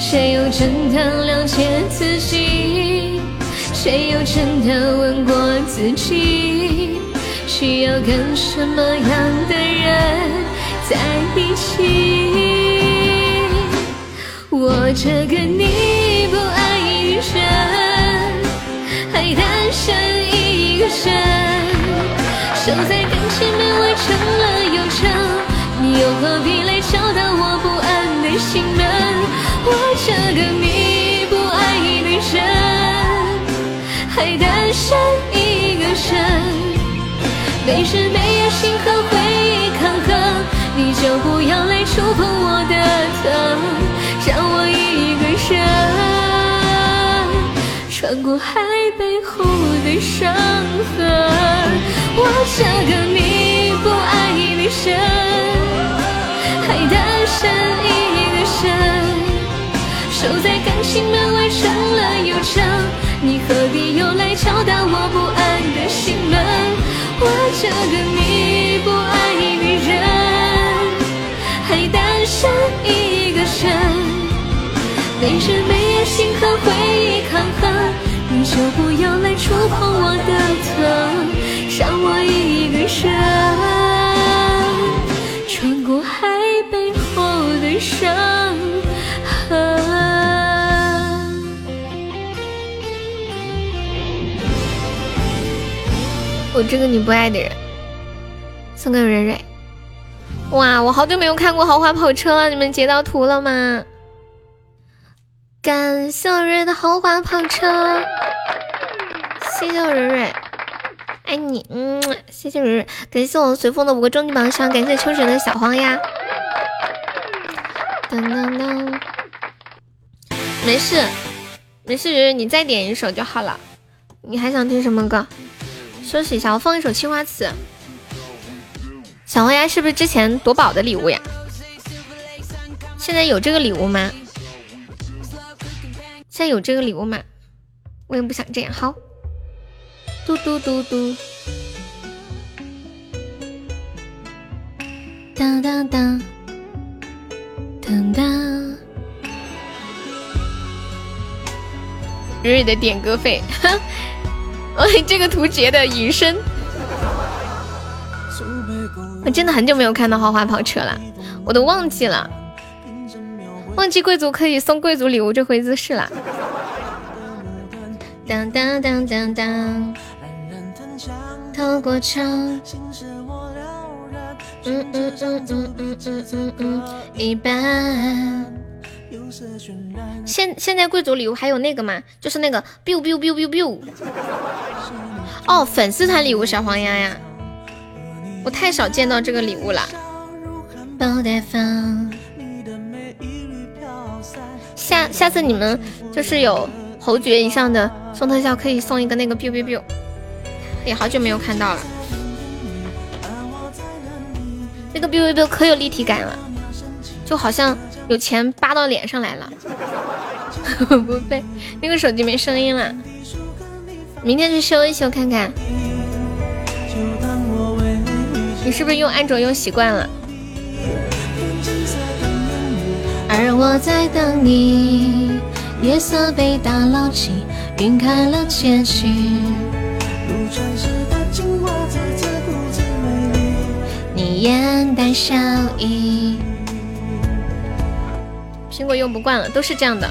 谁又真的了解自己？谁又真的问过自己？需要跟什么样的人在一起？我这个你不爱。人还单身一个人，守在感情门外成了又撑，你又何必来敲打我不安的心门？我这个你不爱的人，还单身一个人，没日没夜心和回忆抗衡，你就不要来触碰我的疼，让我一个人。穿过海背后的伤痕，我这个你不爱的人，还单身一个人，守在感情门外撑了又撑，你何必又来敲打我不安的心门？我这个你不爱的人，还单身一个人，没日没夜心和回忆抗衡。就不要来触碰我的疼，让我一个人穿过海背后的伤痕。我这个你不爱的人，送给蕊蕊。哇，我好久没有看过豪华跑车了，你们截到图了吗？感谢我蕊的豪华跑车，谢谢我蕊蕊，爱你，嗯，谢谢蕊蕊，感谢我随风的五个终极榜上，感谢秋水的小黄鸭，噔噔噔，没事没事，蕊蕊你再点一首就好了，你还想听什么歌？休息一下，我放一首青花瓷。小黄鸭是不是之前夺宝的礼物呀？现在有这个礼物吗？现在有这个礼物吗？我也不想这样。好，嘟嘟嘟嘟，当当当，当当。蕊蕊的点歌费，哎，这个图截的隐身。我真的很久没有看到豪华跑车了，我都忘记了。忘记贵族可以送贵族礼物这回姿势了。当当当当当，透过墙。嗯嗯嗯嗯嗯嗯嗯，一般。现现在贵族礼物还有那个吗？就是那个 biu biu biu biu biu。哦，粉丝团礼物小黄鸭呀，我太少见到这个礼物了。下下次你们就是有侯爵以上的送特效，可以送一个那个 biu biu biu。也好久没有看到了，那个 biu biu biu 可有立体感了，就好像有钱扒到脸上来了。不背，那个手机没声音了，明天去修一修看看。你是不是用安卓用习惯了？而我在等你，夜色被打捞起，晕开了结局。你眼带笑意。苹果用不惯了，都是这样的。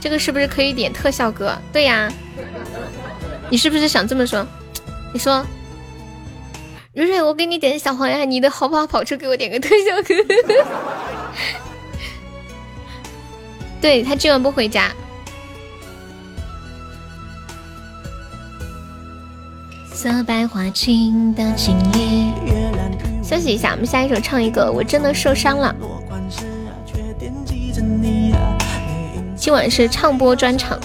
这个是不是可以点特效歌？对呀。你是不是想这么说？你说。蕊蕊，我给你点小黄鸭，你的好跑跑车给我点个特效歌。对他今晚不回家。色白花青的今夜。休息一下，我们下一首唱一个，我真的受伤了。今晚是唱播专场。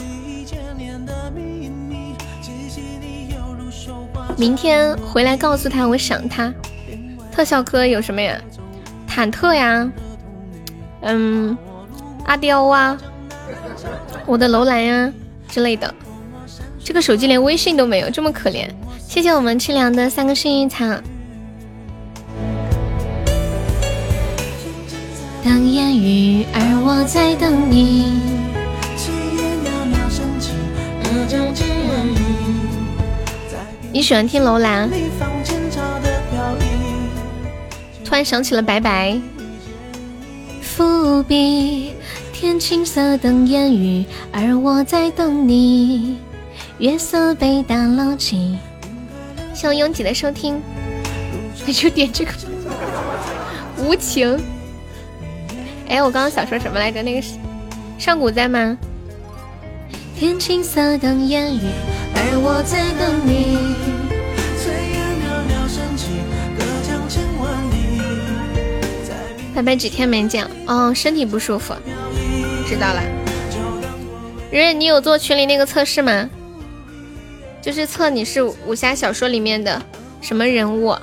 明天回来告诉他我想他。特效科有什么呀？忐忑呀，嗯，阿刁啊，我的楼兰呀之类的。这个手机连微信都没有，这么可怜。谢谢我们清凉的三个幸运草。当烟雨，而我在等你。你喜欢听楼兰？突然想起了白白。伏笔，天青色等烟雨，而我在等你。月色被打捞起。希望拥挤的收听。你就点这个。无情。哎，我刚刚想说什么来着？那个上古在吗？天青色等烟雨。而我在等你。白白几天没见，哦，身体不舒服，知道了。瑞瑞，你有做群里那个测试吗？就是测你是武侠小说里面的什么人物？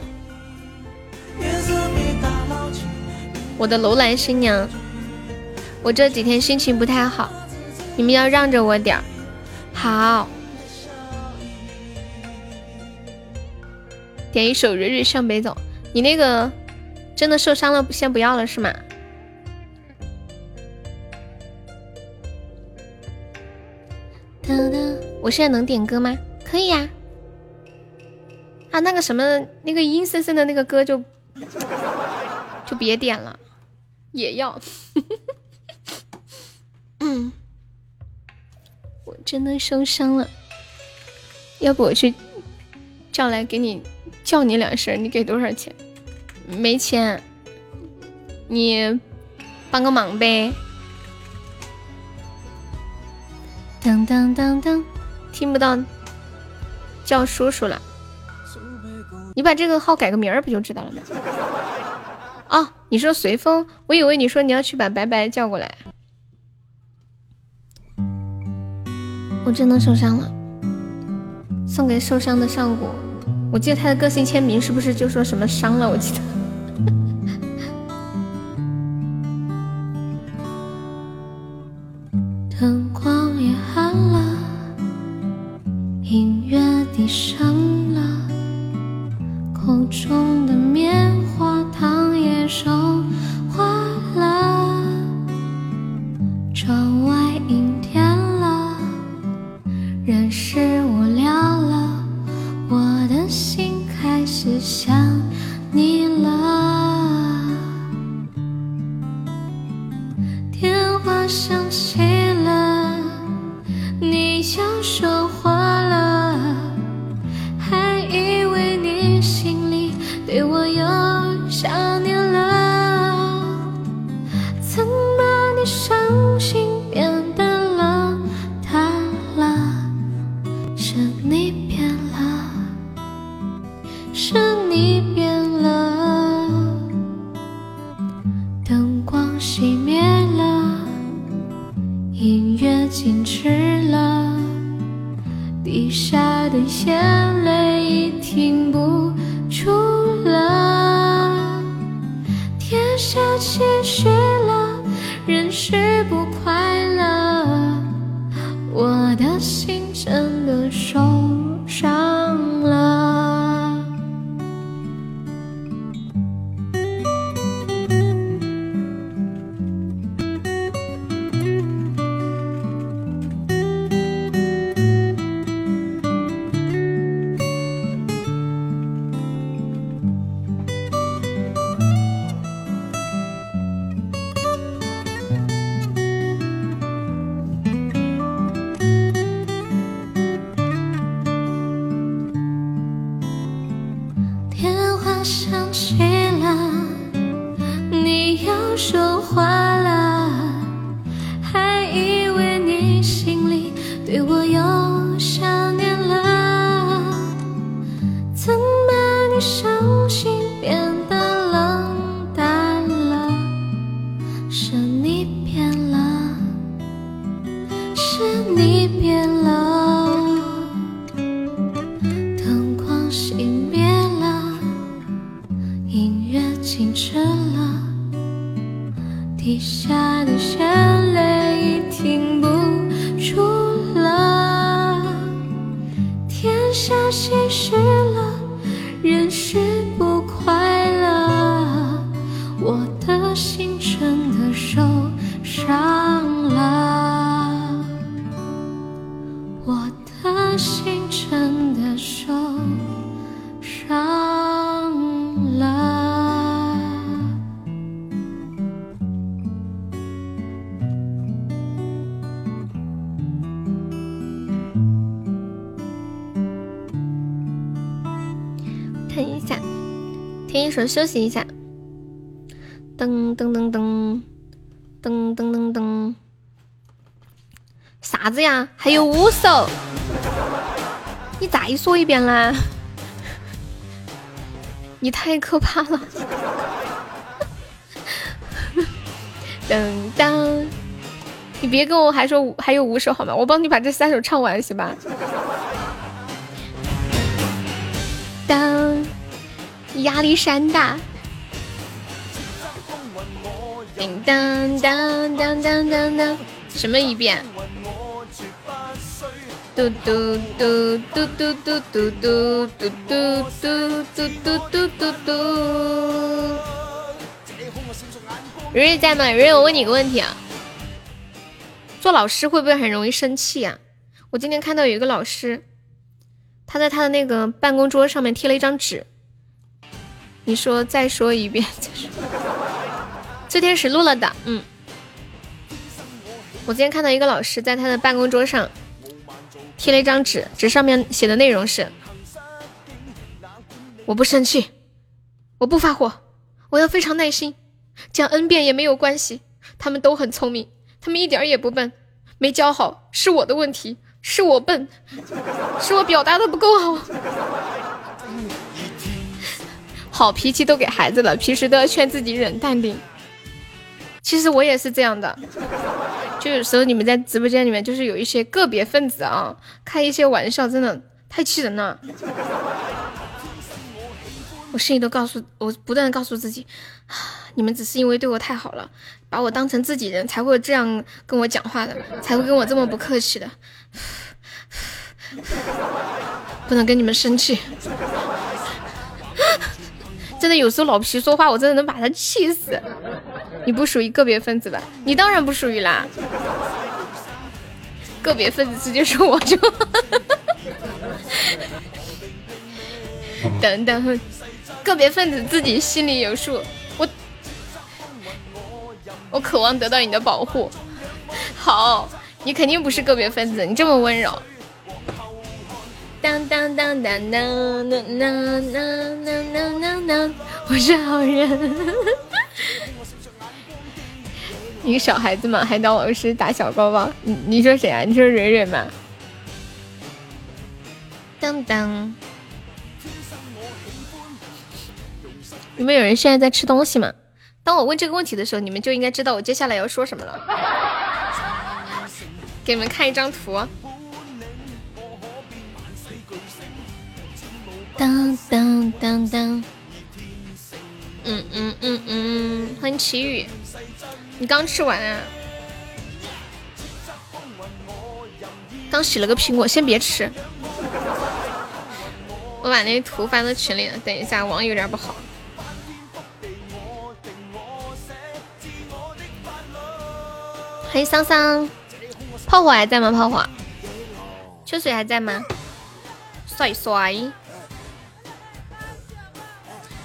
我的楼兰新娘，我这几天心情不太好，你们要让着我点儿。好。点一首《日日向北走》，你那个真的受伤了，先不要了是吗？我现在能点歌吗？可以呀。啊，那个什么，那个阴森森的那个歌就就别点了，也要。嗯，我真的受伤了，要不我去叫来给你。叫你两声，你给多少钱？没钱，你帮个忙呗。当当当当，听不到，叫叔叔了。你把这个号改个名儿不就知道了吗？哦，你说随风，我以为你说你要去把白白叫过来。我真的受伤了，送给受伤的上古。我记得他的个性签名是不是就说什么伤了？我记得。休息一下。噔噔噔噔噔噔噔噔，啥子呀？还有五首，你再说一遍啦！你太可怕了！噔噔，你别跟我还说还有五首好吗？我帮你把这三首唱完行吧？压力山大，叮当当当当当当，什么一遍？嘟嘟嘟嘟嘟嘟嘟嘟嘟嘟嘟嘟嘟嘟嘟嘟。日日在吗？瑞瑞，我问你个问题啊，做老师会不会很容易生气啊？我今天看到有一个老师。他在他的那个办公桌上面贴了一张纸，你说再说一遍，再说。这天使录了的，嗯。我今天看到一个老师在他的办公桌上贴了一张纸，纸上面写的内容是：我不生气，我不发火，我要非常耐心，讲 n 遍也没有关系。他们都很聪明，他们一点也不笨，没教好是我的问题。是我笨，是我表达的不够好。好脾气都给孩子了，平时都要劝自己忍淡定。其实我也是这样的，就有时候你们在直播间里面，就是有一些个别分子啊，开一些玩笑，真的太气人了。我心里都告诉我，不断的告诉自己，你们只是因为对我太好了，把我当成自己人，才会这样跟我讲话的，才会跟我这么不客气的。不能跟你们生气，真的有时候老皮说话，我真的能把他气死。你不属于个别分子吧？你当然不属于啦。个别分子直接说我就，等等，个别分子自己心里有数。我我渴望得到你的保护。好，你肯定不是个别分子，你这么温柔。当当当当当当当当当当当，我是好人。一个小孩子嘛，还当我是打小高吧？你你说谁啊？你说蕊蕊吗？当当，你们有人现在在吃东西吗？当我问这个问题的时候，你们就应该知道我接下来要说什么了。给你们看一张图。当当当当，嗯嗯嗯嗯，欢迎奇雨。你刚吃完啊？刚洗了个苹果，先别吃。我把那图发到群里了，等一下网有点不好。欢迎桑桑，炮火还在吗？炮火，秋水还在吗？帅帅，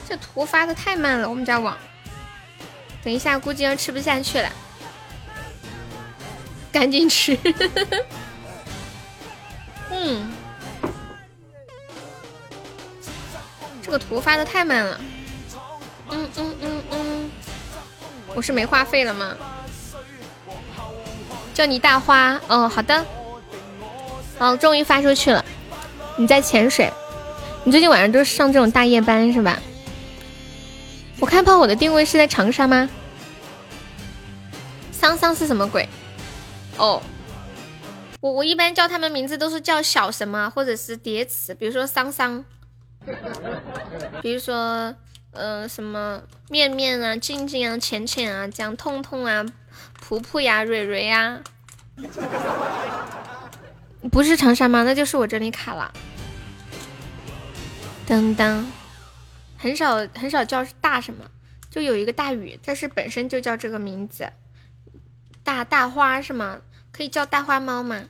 这图发的太慢了，我们家网。等一下，估计要吃不下去了，赶紧吃。嗯，这个图发的太慢了。嗯嗯嗯嗯，我是没话费了吗？叫你大花。哦，好的。哦，终于发出去了。你在潜水？你最近晚上都是上这种大夜班是吧？我看炮我的定位是在长沙吗？桑桑是什么鬼？哦，我我一般叫他们名字都是叫小什么或者是叠词，比如说桑桑，比如说呃什么面面啊、静静啊、浅浅啊、这样痛痛啊、噗噗呀、蕊蕊呀，不是长沙吗？那就是我这里卡了。当当。很少很少叫大什么，就有一个大雨，但是本身就叫这个名字，大大花是吗？可以叫大花猫吗？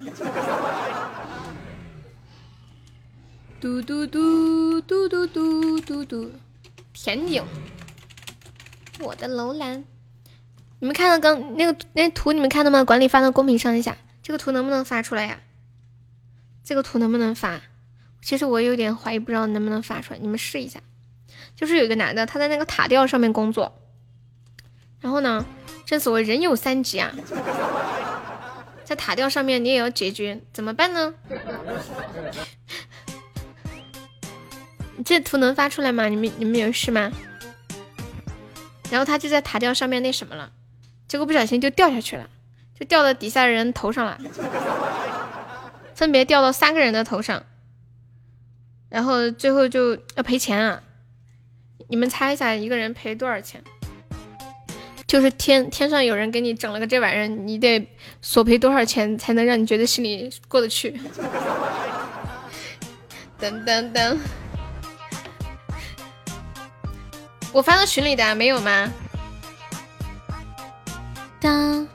嘟嘟嘟嘟嘟嘟嘟嘟，甜顶，我的楼兰，你们看到刚那个那图你们看到吗？管理发到公屏上一下，这个图能不能发出来呀？这个图能不能发？其实我有点怀疑，不知道能不能发出来，你们试一下。就是有一个男的，他在那个塔吊上面工作，然后呢，正所谓人有三急啊，在塔吊上面你也要解决，怎么办呢？你 这图能发出来吗？你们你们有事吗？然后他就在塔吊上面那什么了，结果不小心就掉下去了，就掉到底下人头上了，分别掉到三个人的头上，然后最后就要赔钱啊。你们猜一下，一个人赔多少钱？就是天天上有人给你整了个这玩意儿，你得索赔多少钱才能让你觉得心里过得去？噔噔噔，我发到群里的没有吗？当，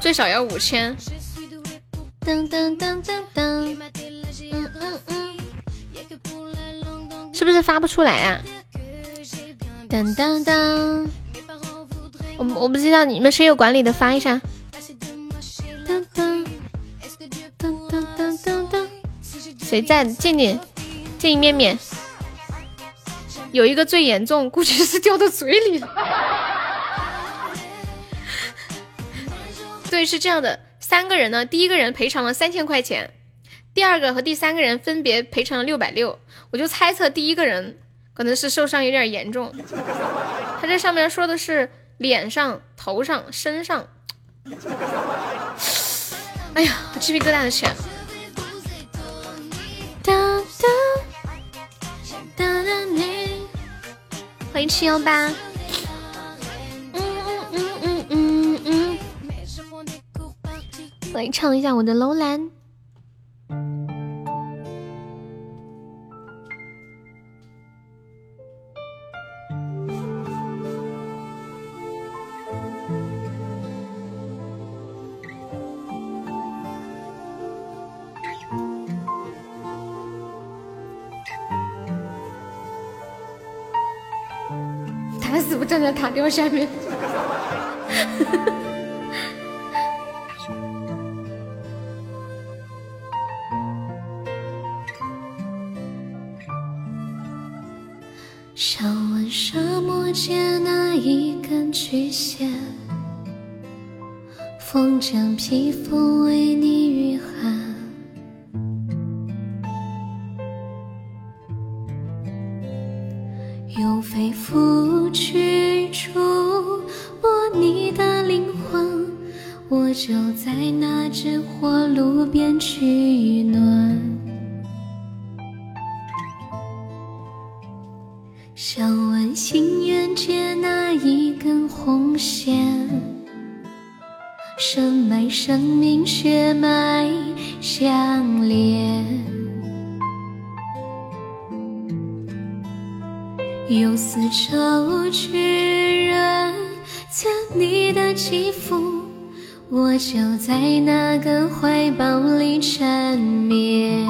最少要五千。噔噔噔噔噔，嗯嗯嗯，是不是发不出来啊？当当当，我我不知道你们谁有管理的发一下。谁在？静静静面面，有一个最严重，估计是掉到嘴里了。对，是这样的，三个人呢，第一个人赔偿了三千块钱，第二个和第三个人分别赔偿了六百六，我就猜测第一个人。可能是受伤有点严重，他这上面说的是脸上、头上、身上，哎呀，我鸡皮疙瘩的起来。欢迎七幺八。嗯嗯嗯嗯嗯嗯。来唱一下我的楼兰。站在塔吊下面，想问沙漠借那一根曲线。风将披风为你。生命血脉相连。用丝绸去润泽你的肌肤，我就在那个怀抱里缠绵。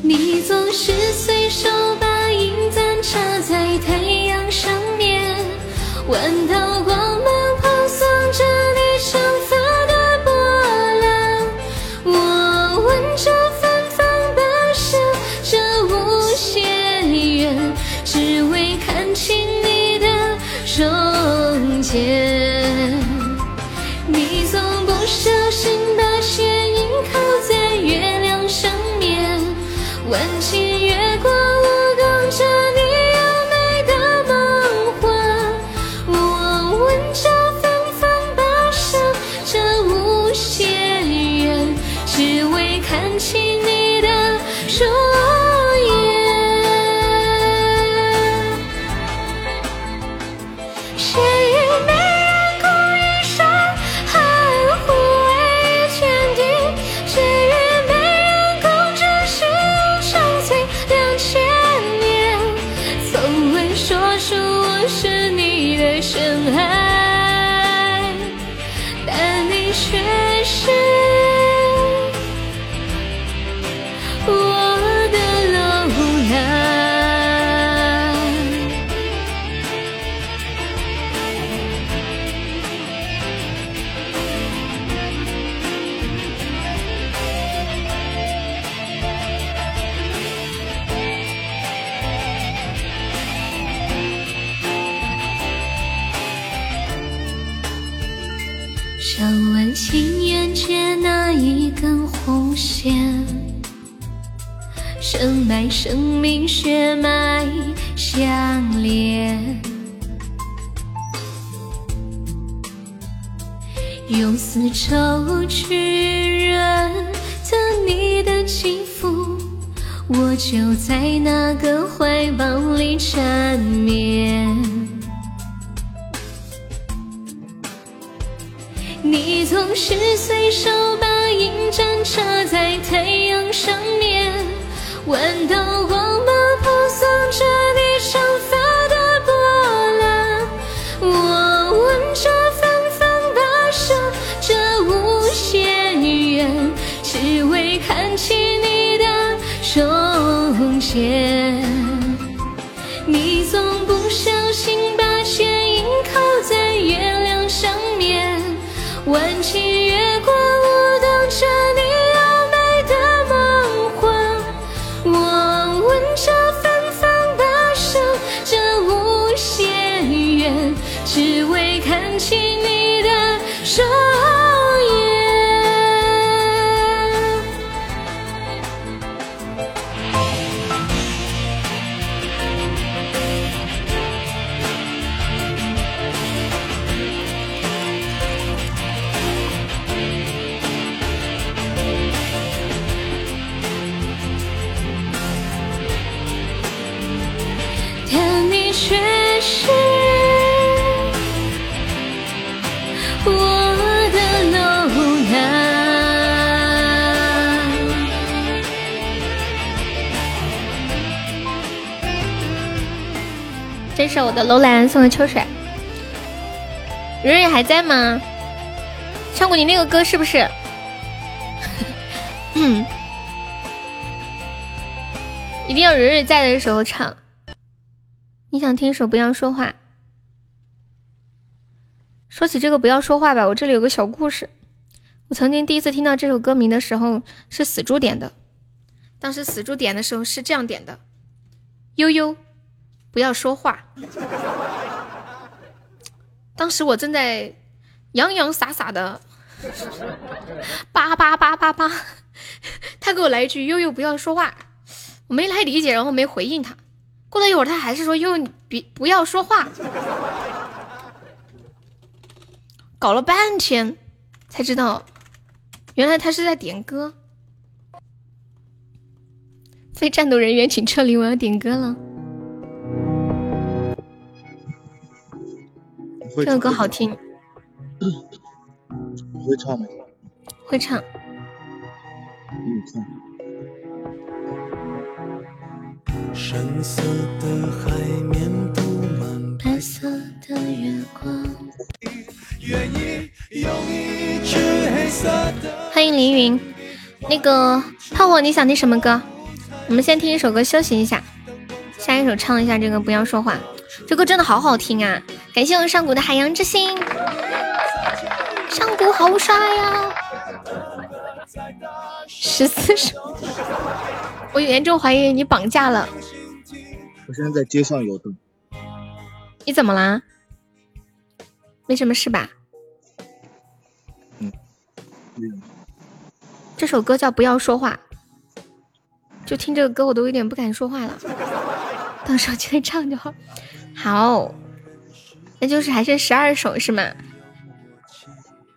你总是随手把银簪插在太阳上面，弯道是我的楼兰送的秋水，蕊蕊还在吗？唱过你那个歌是不是？嗯，一定要蕊蕊在的时候唱。你想听首《不要说话》？说起这个《不要说话》吧，我这里有个小故事。我曾经第一次听到这首歌名的时候是死猪点的，当时死猪点的时候是这样点的：悠悠，不要说话。当时我正在洋洋洒洒的叭叭叭叭叭，他给我来一句悠悠不要说话，我没太理解，然后没回应他。过了一会儿，他还是说悠悠别不要说话。搞了半天才知道，原来他是在点歌。非战斗人员请撤离，我要点歌了。这首歌好听。会唱吗？会唱。深色的海面布满白色的月光。欢迎凌云，那个炮火，你想听什么歌？我们先听一首歌休息一下，下一首唱一下这个不要说话，这歌真的好好听啊！感谢我上古的海洋之心，上古好帅呀！十四首，我严重怀疑你绑架了。我现在在街上游动。你怎么啦？没什么事吧？嗯，这首歌叫《不要说话》，就听这个歌我都有点不敢说话了。到时候就会唱就好。好，那就是还剩十二首是吗？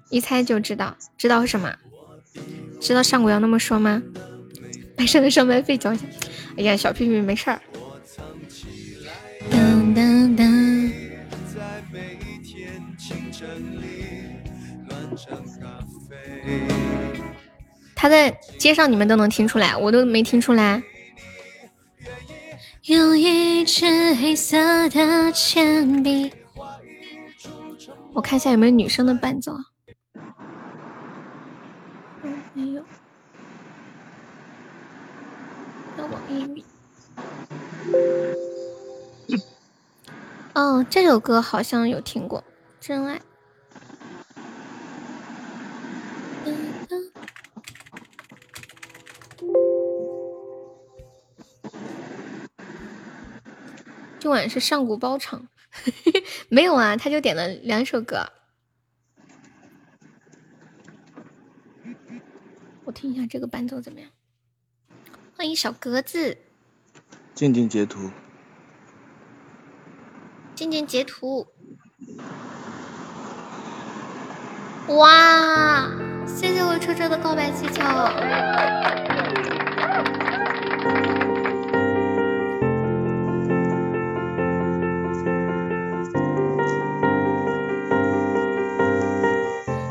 一猜就知道，知道什么？知道上古要那么说吗？白生的上班费交一下。哎呀，小屁屁没事儿。当当当。他在街上，你们都能听出来，我都没听出来。有一支黑色的铅笔，我看一下有没有女生的伴奏。没有。要网易云。哦，这首歌好像有听过，《真爱》。今晚是上古包场，没有啊，他就点了两首歌。我听一下这个伴奏怎么样？欢迎小格子。静静截图。静静截图。哇！谢谢我车车的告白气球。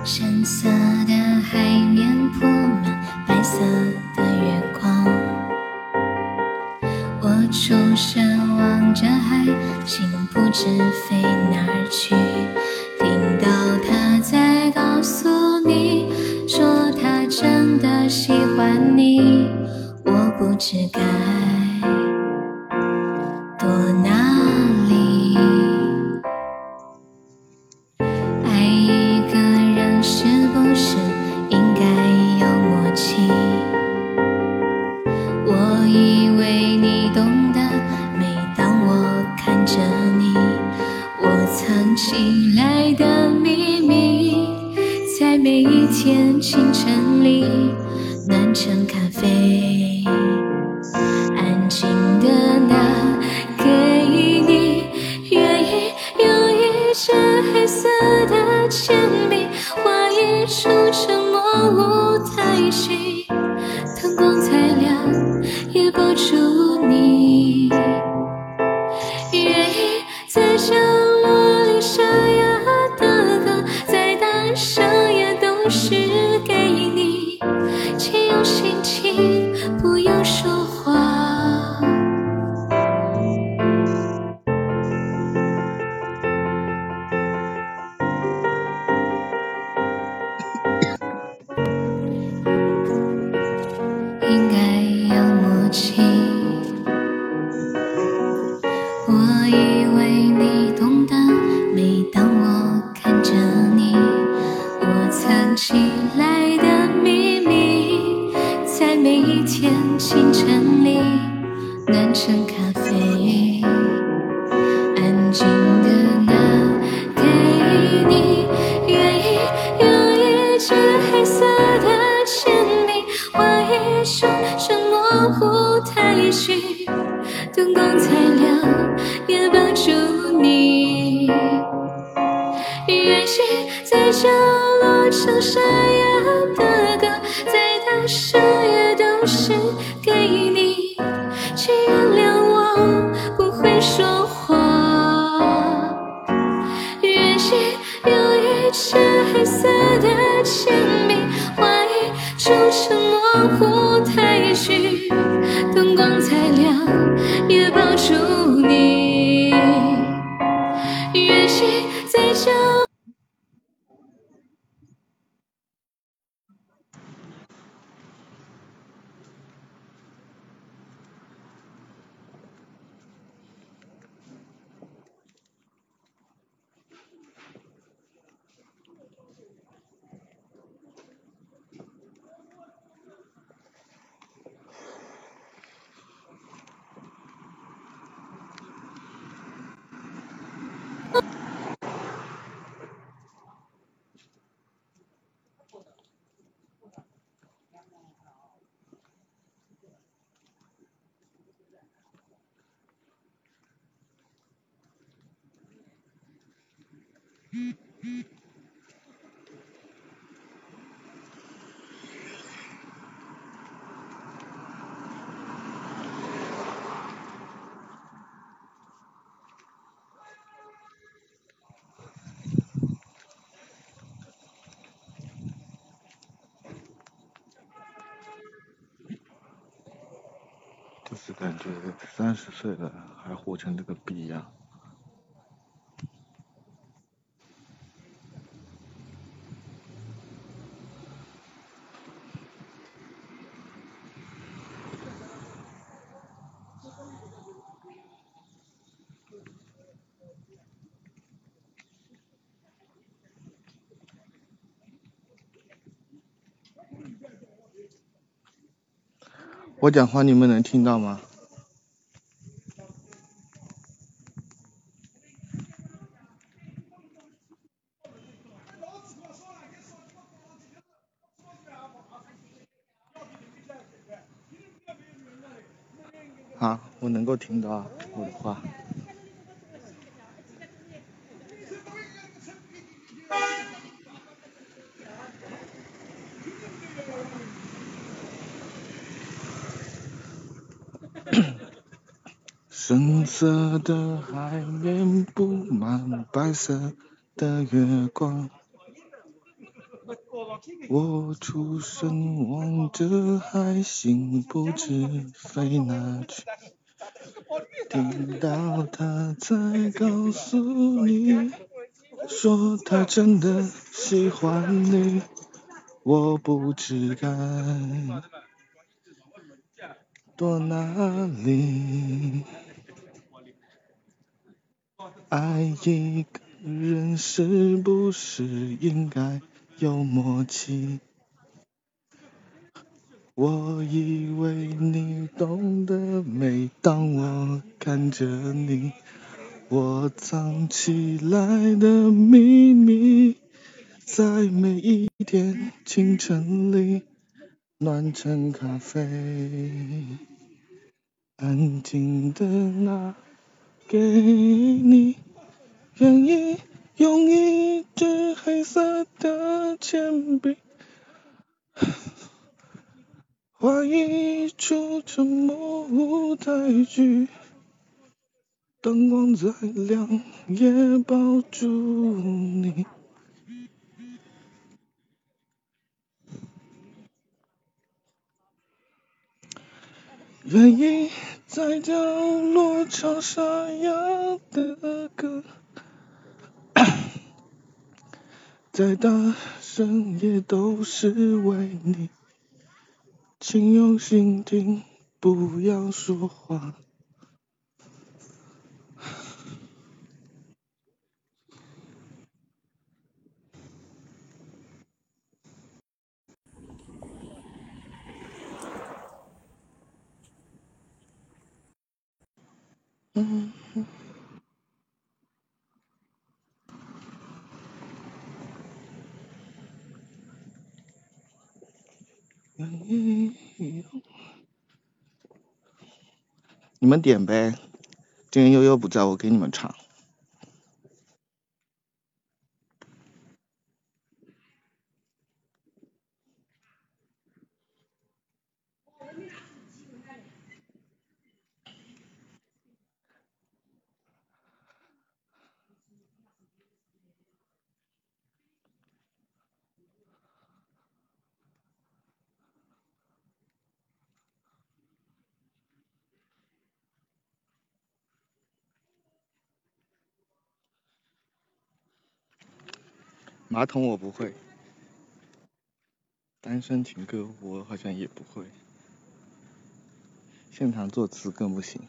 深色的海面铺满白色的月光，我出神望着海，心不知飞哪儿去。听到他在告诉你，说他真的喜欢你，我不知该多难醒来的秘密，在每一天清晨里暖成咖啡，安静的拿给你，愿意用一支黑色的铅笔，画一出沉默舞台剧，感觉三十岁了还活成这个逼样。我讲话你们能听到吗？啊，我能够听到啊我的话。深色的海面布满白色的月光，我出神望着海星不知飞哪去，听到他在告诉你，说他真的喜欢你，我不知该躲哪里。爱一个人是不是应该有默契？我以为你懂得，每当我看着你，我藏起来的秘密，在每一天清晨里暖成咖啡，安静的拿给你。愿意用一支黑色的铅笔，画一出沉默舞台剧，灯光再亮也抱住你。愿意在角落唱沙哑的歌。再大声也都是为你，请用心听，不要说话。嗯。你们点呗，今天悠悠不在，我给你们唱。马桶我不会，单身情歌我好像也不会，现场作词更不行。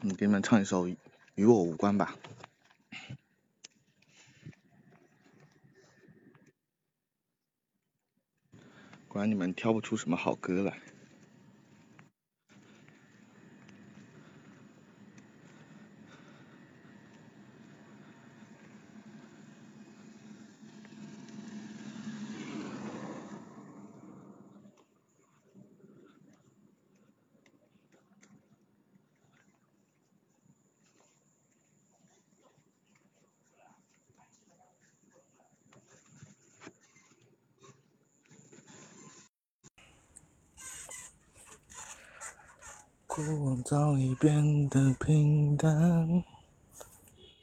嗯，给你们唱一首《与我无关》吧。果然你们挑不出什么好歌来。过往早已变得平淡，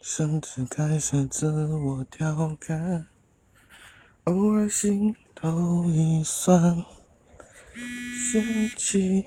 甚至开始自我调侃，偶尔心头一酸，想起。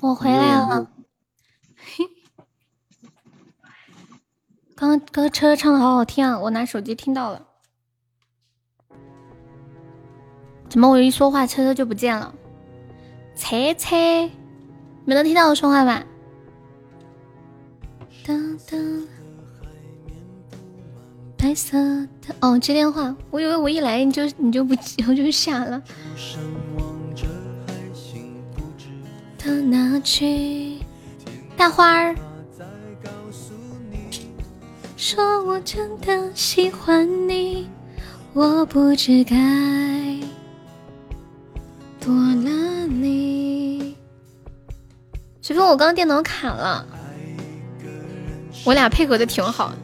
我回来了。刚刚歌车唱的好好听啊，我拿手机听到了。怎么我一说话车车就不见了？车车，没能听到我说话吧？白色的哦，接电话，我以为我一来你就你就不接，我就下了。到哪去大花儿，说我真的喜欢你，我不知该多了你。随风，我刚电脑卡了，我俩配合的挺好，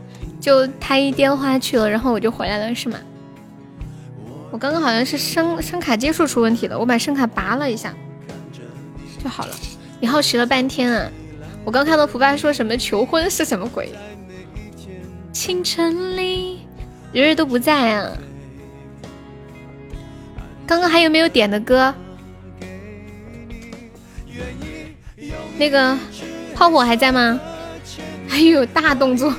就他一电话去了，然后我就回来了，是吗？我刚刚好像是声声卡接触出问题了，我把声卡拔了一下。就好了，你好奇了半天啊！我刚看到蒲爸说什么求婚是什么鬼？清晨里，日日都不在啊！刚刚还有没有点的歌？那个炮火还在吗？还有大动作！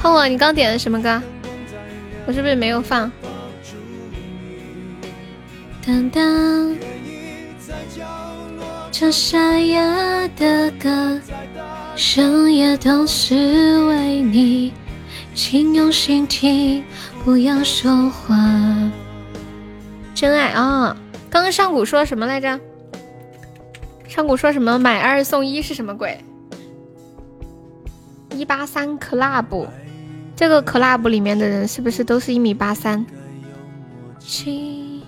炮火，你刚点的什么歌？我是不是没有放？当当。这沙哑的歌，深夜都是为你，请用心听，不要说话。真爱啊！刚刚上古说什么来着？上古说什么买二送一是什么鬼？一八三 club，这个 club 里面的人是不是都是一米八三？七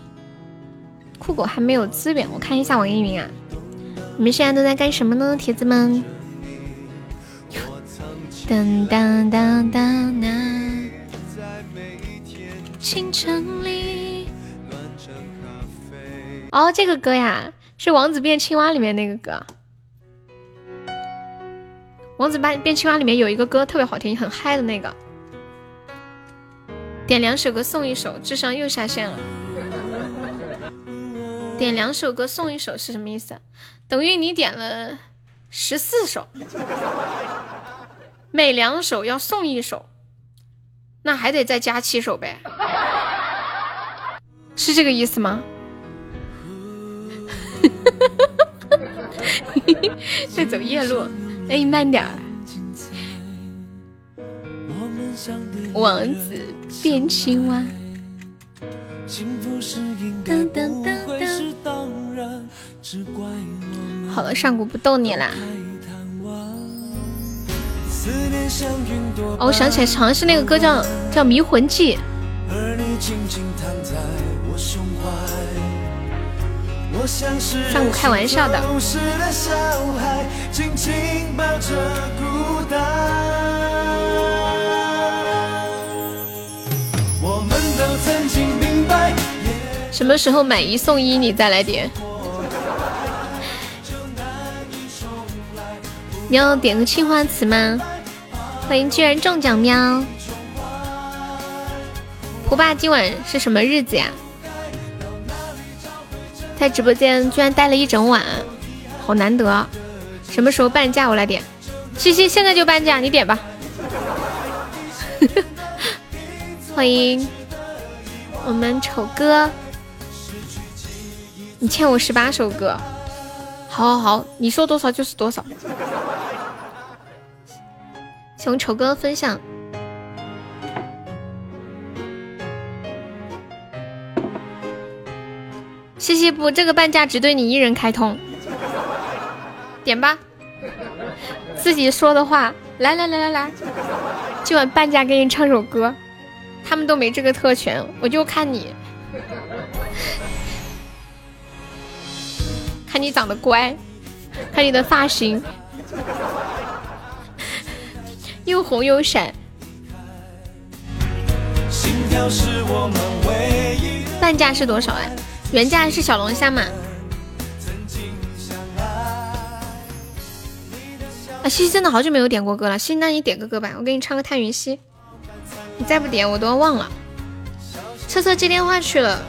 酷狗还没有资源，我看一下网易云啊。你们现在都在干什么呢，铁子们？当当当当当！清晨里。哦，这个歌呀，是《王子变青蛙》里面那个歌。《王子变变青蛙》里面有一个歌特别好听，很嗨的那个。点两首歌送一首，智商又下线了。点两首歌送一首是什么意思？等于你点了十四首，每两首要送一首，那还得再加七首呗，是这个意思吗？在走夜路，哎，慢点儿。王子变青蛙。噔噔噔噔。好了，上古不逗你啦。哦，我想起来，好像是那个歌叫叫《迷魂记》。上古开玩笑的。什么时候买一送一？你再来点。你要点个青花瓷吗？欢迎居然中奖喵！胡爸今晚是什么日子呀？在直播间居然待了一整晚，好难得。什么时候半价？我来点。西西现在就半价，你点吧。欢迎我们丑哥，你欠我十八首歌。好好好，你说多少就是多少。请丑哥分享。谢谢不，这个半价只对你一人开通。点吧，自己说的话，来来来来来，今晚半价给你唱首歌。他们都没这个特权，我就看你，看你长得乖，看你的发型。又红又闪，半价是多少哎？原价是小龙虾嘛？啊，西西真的好久没有点过歌了，西西，那你点个歌吧，我给你唱个《叹云溪》。你再不点，我都要忘了。车车接电话去了。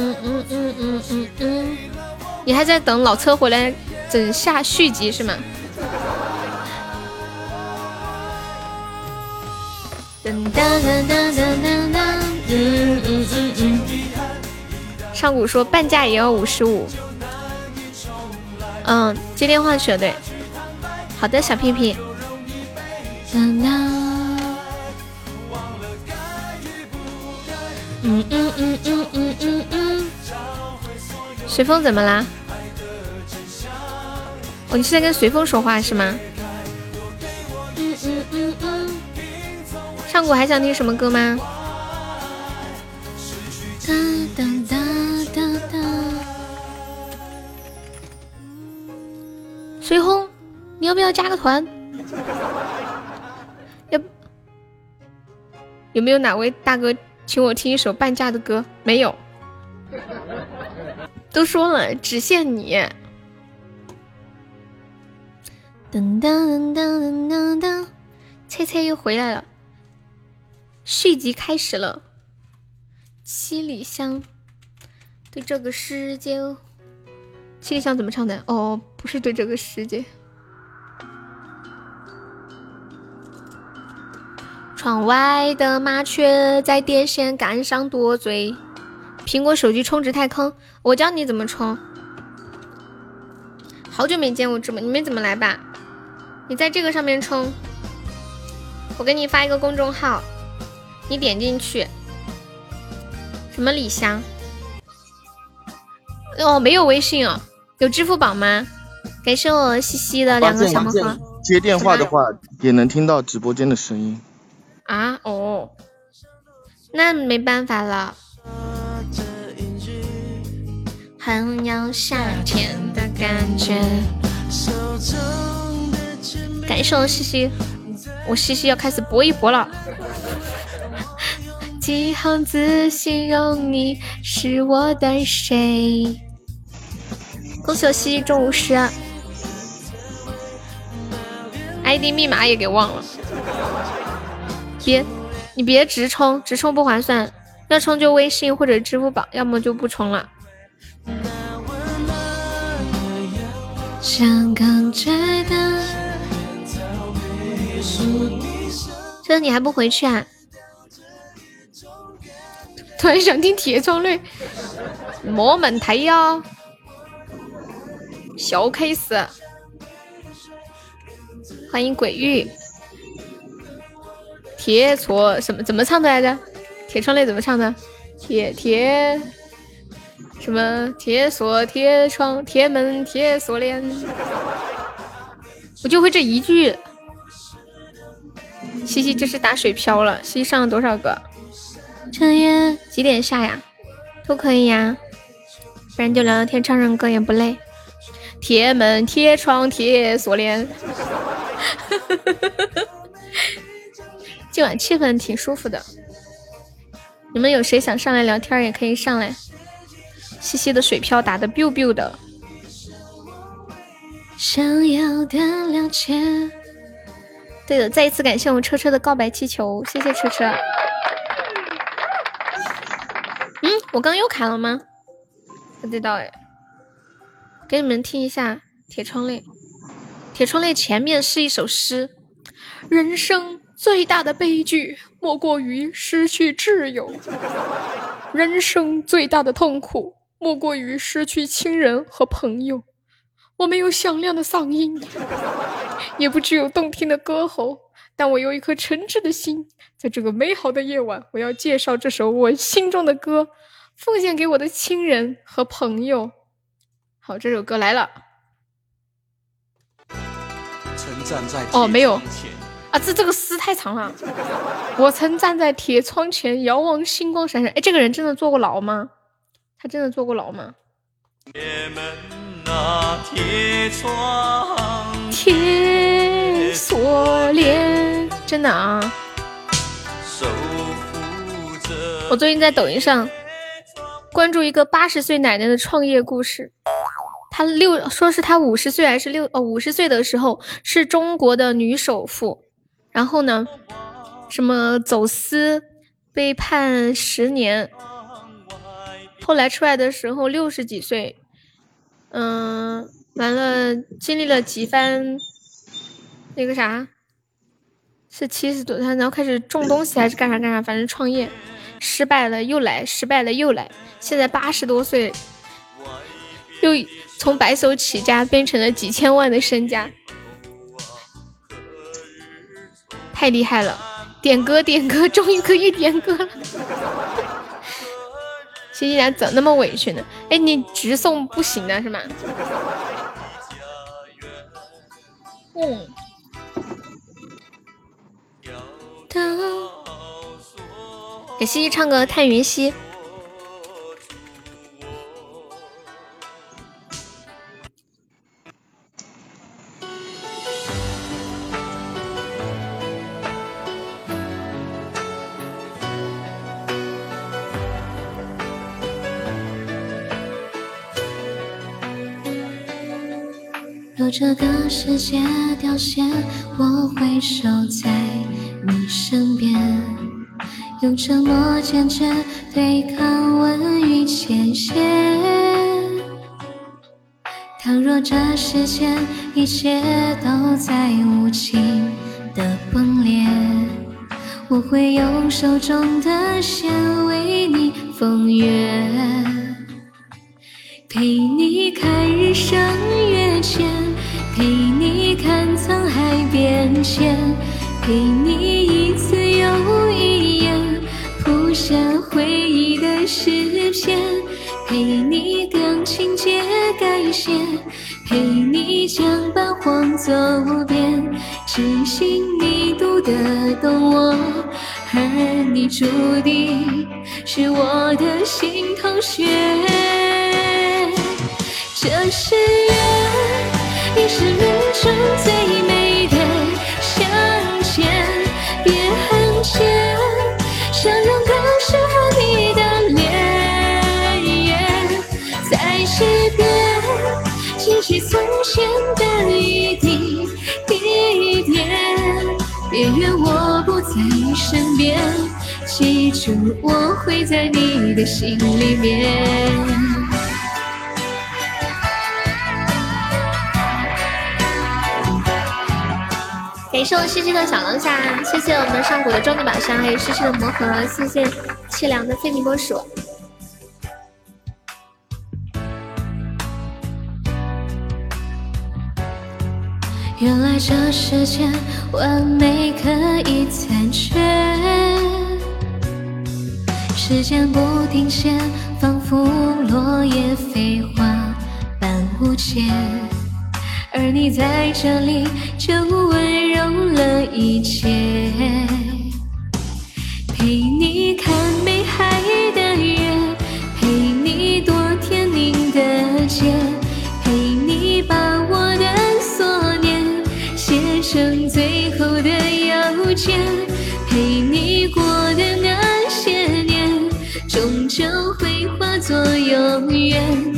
嗯嗯嗯嗯嗯嗯，你还在等老车回来整下续集是吗？上古说半价也要五十五。嗯，接电话去了，对。好的，小屁屁。嗯嗯嗯嗯嗯嗯嗯。随风怎么啦？哦，你是在跟随风说话是吗？嗯嗯嗯嗯。上古还想听什么歌吗？哒哒哒哒哒。随风，你要不要加个团？要有没有哪位大哥请我听一首半价的歌？没有。都说了，只限你。噔噔噔噔噔噔，菜菜又回来了。续集开始了，七里香对这个世界，七里香怎么唱的？哦，不是对这个世界。窗外的麻雀在电线杆上多嘴。苹果手机充值太坑，我教你怎么充。好久没见我直播，你们怎么来吧？你在这个上面充，我给你发一个公众号。你点进去，什么李香？哦，没有微信哦，有支付宝吗？感谢我西西的两个小魔盒。接电话的话也能听到直播间的声音。啊哦，那没办法了。很有夏天的感觉。感谢我西西，我西西要开始搏一搏了。几行字形容你是我的谁？恭喜我西西中五十，ID 密码也给忘了。别，你别直充，直充不划算。要充就微信或者支付宝，要么就不充了。香港街的。这你还不回去啊？突然想听铁窗泪，没问题呀，小 case。欢迎鬼域，铁错什么怎么唱的来着？铁窗泪怎么唱的？铁铁什么铁锁铁窗铁门铁锁链，我就会这一句。西西这是打水漂了，西西上了多少个？这夜几点下呀？都可以呀，不然就聊聊天唱唱歌也不累。铁门铁窗铁锁链。今晚气氛挺舒服的，你们有谁想上来聊天也可以上来。西西的水漂打的 biu biu 的。想要的了解。对的，再一次感谢我们车车的告白气球，谢谢车车。嗯，我刚又卡了吗？不知道哎。给你们听一下《铁窗泪》。铁窗泪前面是一首诗：人生最大的悲剧莫过于失去挚友，人生最大的痛苦莫过于失去亲人和朋友。我没有响亮的嗓音，也不具有动听的歌喉，但我有一颗诚挚的心。在这个美好的夜晚，我要介绍这首我心中的歌，奉献给我的亲人和朋友。好，这首歌来了。哦，没有啊，这这个诗太长了。我曾站在铁窗前，遥望星光闪闪。哎，这个人真的坐过牢吗？他真的坐过牢吗？铁门那铁窗，铁锁链，真的啊。我最近在抖音上关注一个八十岁奶奶的创业故事。她六说是她五十岁还是六哦五十岁的时候是中国的女首富，然后呢，什么走私被判十年，后来出来的时候六十几岁，嗯，完了经历了几番那个啥，是七十多，他然后开始种东西还是干啥干啥，反正创业失败了又来，失败了又来，现在八十多岁又。从白手起家变成了几千万的身家，太厉害了！点歌点歌，终于可以点歌了。西西咋怎那么委屈呢？哎，你直送不行的是吗？嗯。给西西唱个《叹云兮》。这个世界凋谢，我会守在你身边，用沉默坚决对抗问与前嫌。倘若这世间一切都在无情的崩裂，我会用手中的线为你风月，陪你看日升月浅。陪你看沧海变迁，陪你一字又一眼谱下回忆的诗篇，陪你等情节改写，陪你将繁黄走遍，只信你读得懂我，而你注定是我的心头血。这是缘。你是命中最美的相见，别恨切，相拥的时候你的脸，在西边，记起从前的一滴一点，别怨我不在身边，记住我会在你的心里面。感谢我西西的小龙虾，谢谢我们上古的终极宝箱，还有西西的魔盒，谢谢凄凉的非你莫属。原来这世间完美可以残缺，时间不停歇，仿佛落叶飞花般无解，而你在这里就温柔了一切，陪你看美海的月，陪你躲天宁的劫，陪你把我的所念写。成最后的邮件，陪你过的那些年，终究会化作永远。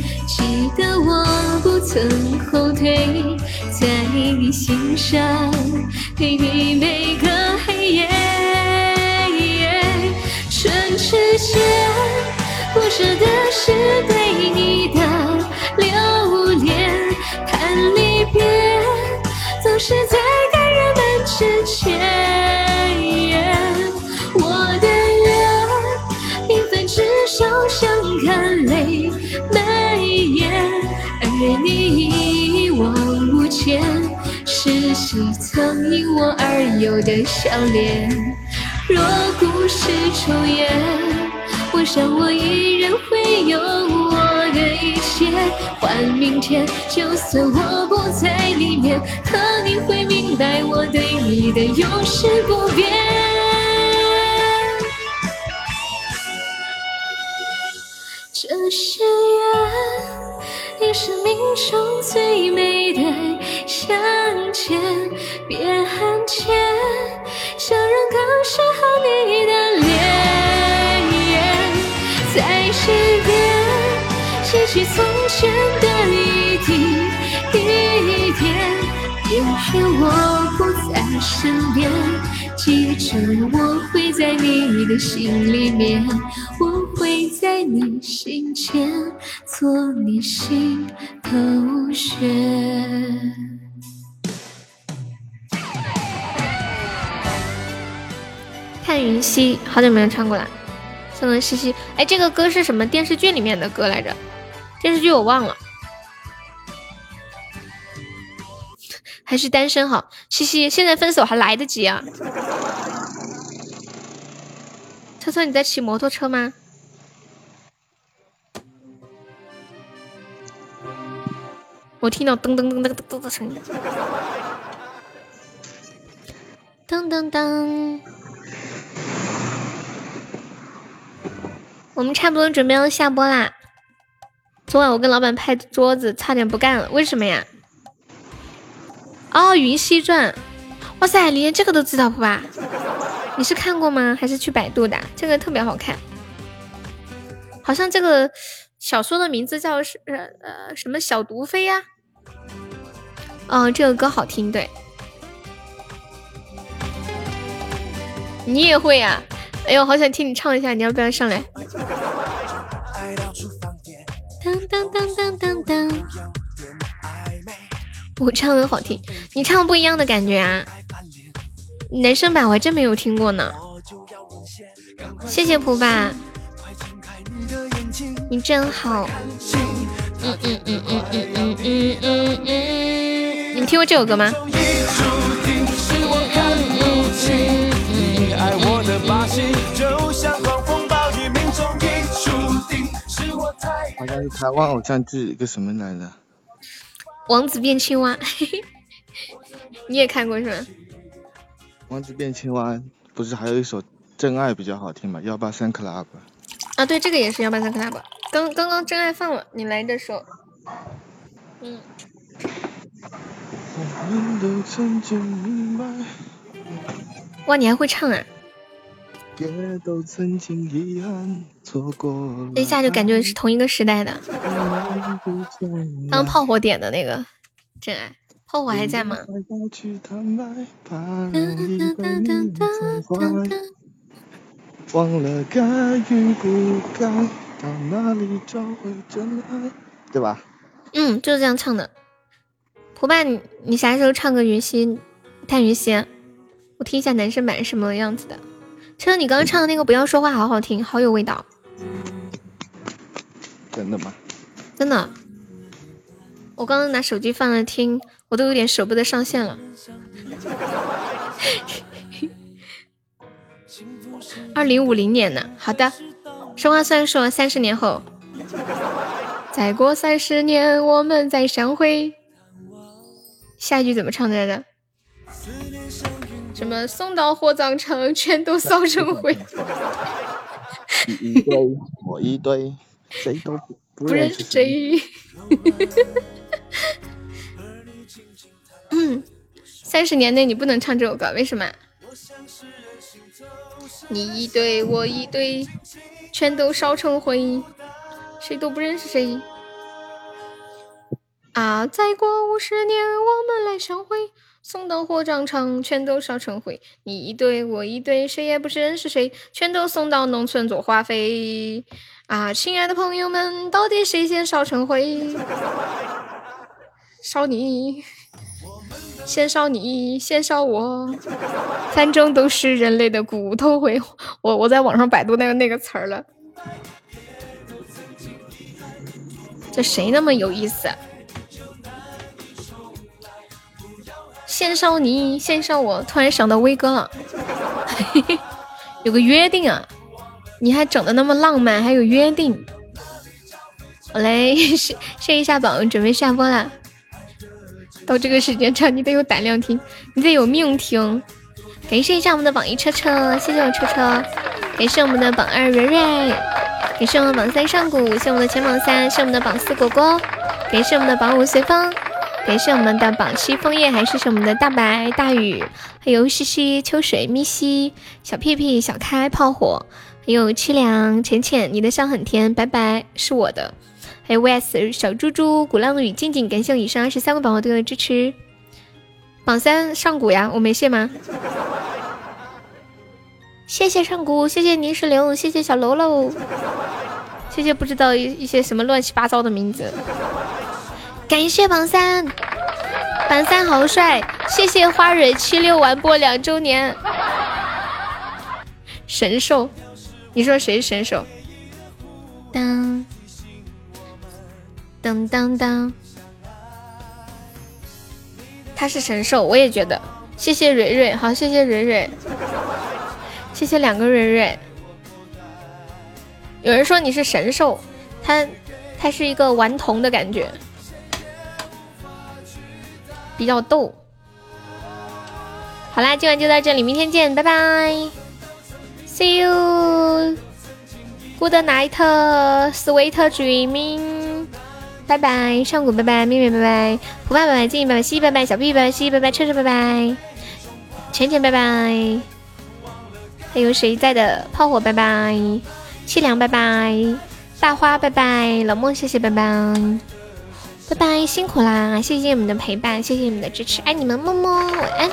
的我不曾后退，在你心上陪你每个黑夜。春之间，不舍的是对你的留恋，谈离别。总是在而你一往无前，是谁曾因我而有的笑脸？若故事重演，我想我依然会有我。的一切换明天，就算我不在里面，可你会明白我对你的永世不变。这誓言，你是命中最美的相见。别喊切，想让更适合你的脸，在世边。记起从前的一滴一点，偏偏我不在身边。记住，我会在你的心里面，我会在你心间做你心头血。看云溪，好久没有唱过了。送了西西，哎，这个歌是什么电视剧里面的歌来着？电视剧我忘了，还是单身好。嘻嘻，现在分手还来得及啊！车车，你在骑摩托车吗？我听到噔噔噔噔噔的声音。噔噔噔。我们差不多准备要下播啦。昨晚我跟老板拍桌子，差点不干了。为什么呀？哦，《云溪传》。哇塞，连这个都知道不吧？你是看过吗？还是去百度的？这个特别好看。好像这个小说的名字叫是呃什么小毒妃呀？嗯，这个歌好听，对。你也会呀？哎呦，好想听你唱一下，你要不要上来？当当当当当当，我唱的好听，你唱不一样的感觉啊！男生版我还真没有听过呢。谢谢蒲爸，你真好。嗯嗯嗯嗯嗯嗯嗯嗯嗯，你们听过这首歌吗？好像是台湾偶像剧一个什么来着？王子变青蛙，你也看过是吧？王子变青蛙不是还有一首《真爱》比较好听吗？幺八三 club。啊，对，这个也是幺八三 club。刚刚刚《真爱》放了，你来的时候，嗯。哇，你还会唱啊？一下就感觉是同一个时代的。当炮火点的那个真爱，炮火还在吗？对吧？嗯，就是这样唱的。伙伴，你你啥时候唱个云溪探云仙，我听一下男生版是什么样子的。车车，你刚刚唱的那个不要说话，好好听，好有味道。真的吗？真的。我刚刚拿手机放了听，我都有点舍不得上线了。二零五零年呢？好的。说话算数，三十年后，再过三十年我们再相会。下一句怎么唱来着？什么送到火葬场，全都烧成灰。一堆，我一堆，谁都不不认识谁。嗯，三十年内你不能唱这首歌，为什么？你一堆，我一堆，全都烧成灰，谁都不认识谁。啊！再过五十年，我们来相会。送到火葬场，全都烧成灰。你一堆，我一堆，谁也不认识谁，全都送到农村做化肥。啊，亲爱的朋友们，到底谁先烧成灰？烧你，先烧你，先烧我，反正都是人类的骨头灰。我我在网上百度那个那个词儿了。这谁那么有意思？先烧你，先烧我。突然想到威哥了，有个约定啊！你还整的那么浪漫，还有约定。我来试试一下榜，准备下播了。到这个时间唱，你得有胆量听，你得有命听。感谢一下我们的榜一车车，谢谢我车车。感谢我们的榜二蕊蕊，感谢我们榜三上古，谢我们的前榜三，谢我们的榜四果果，感谢我们的榜五随风。感谢我们的榜七枫叶，还是是我们的大白大雨，还有西西秋水咪西小屁屁小开炮火，还有凄凉浅浅，你的笑很甜，拜拜是我的，还有 vs 小猪猪鼓浪屿静静，感谢以上二十三位宝宝对我的支持。榜三上古呀，我没谢吗？谢谢上古，谢谢泥石流，谢谢小喽喽，谢谢不知道一一些什么乱七八糟的名字。感谢榜三，榜三好帅！谢谢花蕊七六完播两周年，神兽，你说谁是神兽？当当当当，他是神兽，我也觉得。谢谢蕊蕊，好，谢谢蕊蕊，谢谢两个蕊蕊。有人说你是神兽，他他是一个顽童的感觉。比较逗，好啦，今晚就到这里，明天见，拜拜，See you，Good night，Sweet dreaming，拜拜，上古拜拜，妹妹拜拜，胡爸拜拜，静怡拜拜，西西拜拜，小屁拜拜，西西拜拜，车车拜拜，浅浅拜拜，还有谁在的？炮火拜拜，凄凉拜拜，大花拜拜，老梦谢谢拜拜。拜拜，辛苦啦！谢谢你们的陪伴，谢谢你们的支持，爱你们，么么，晚安。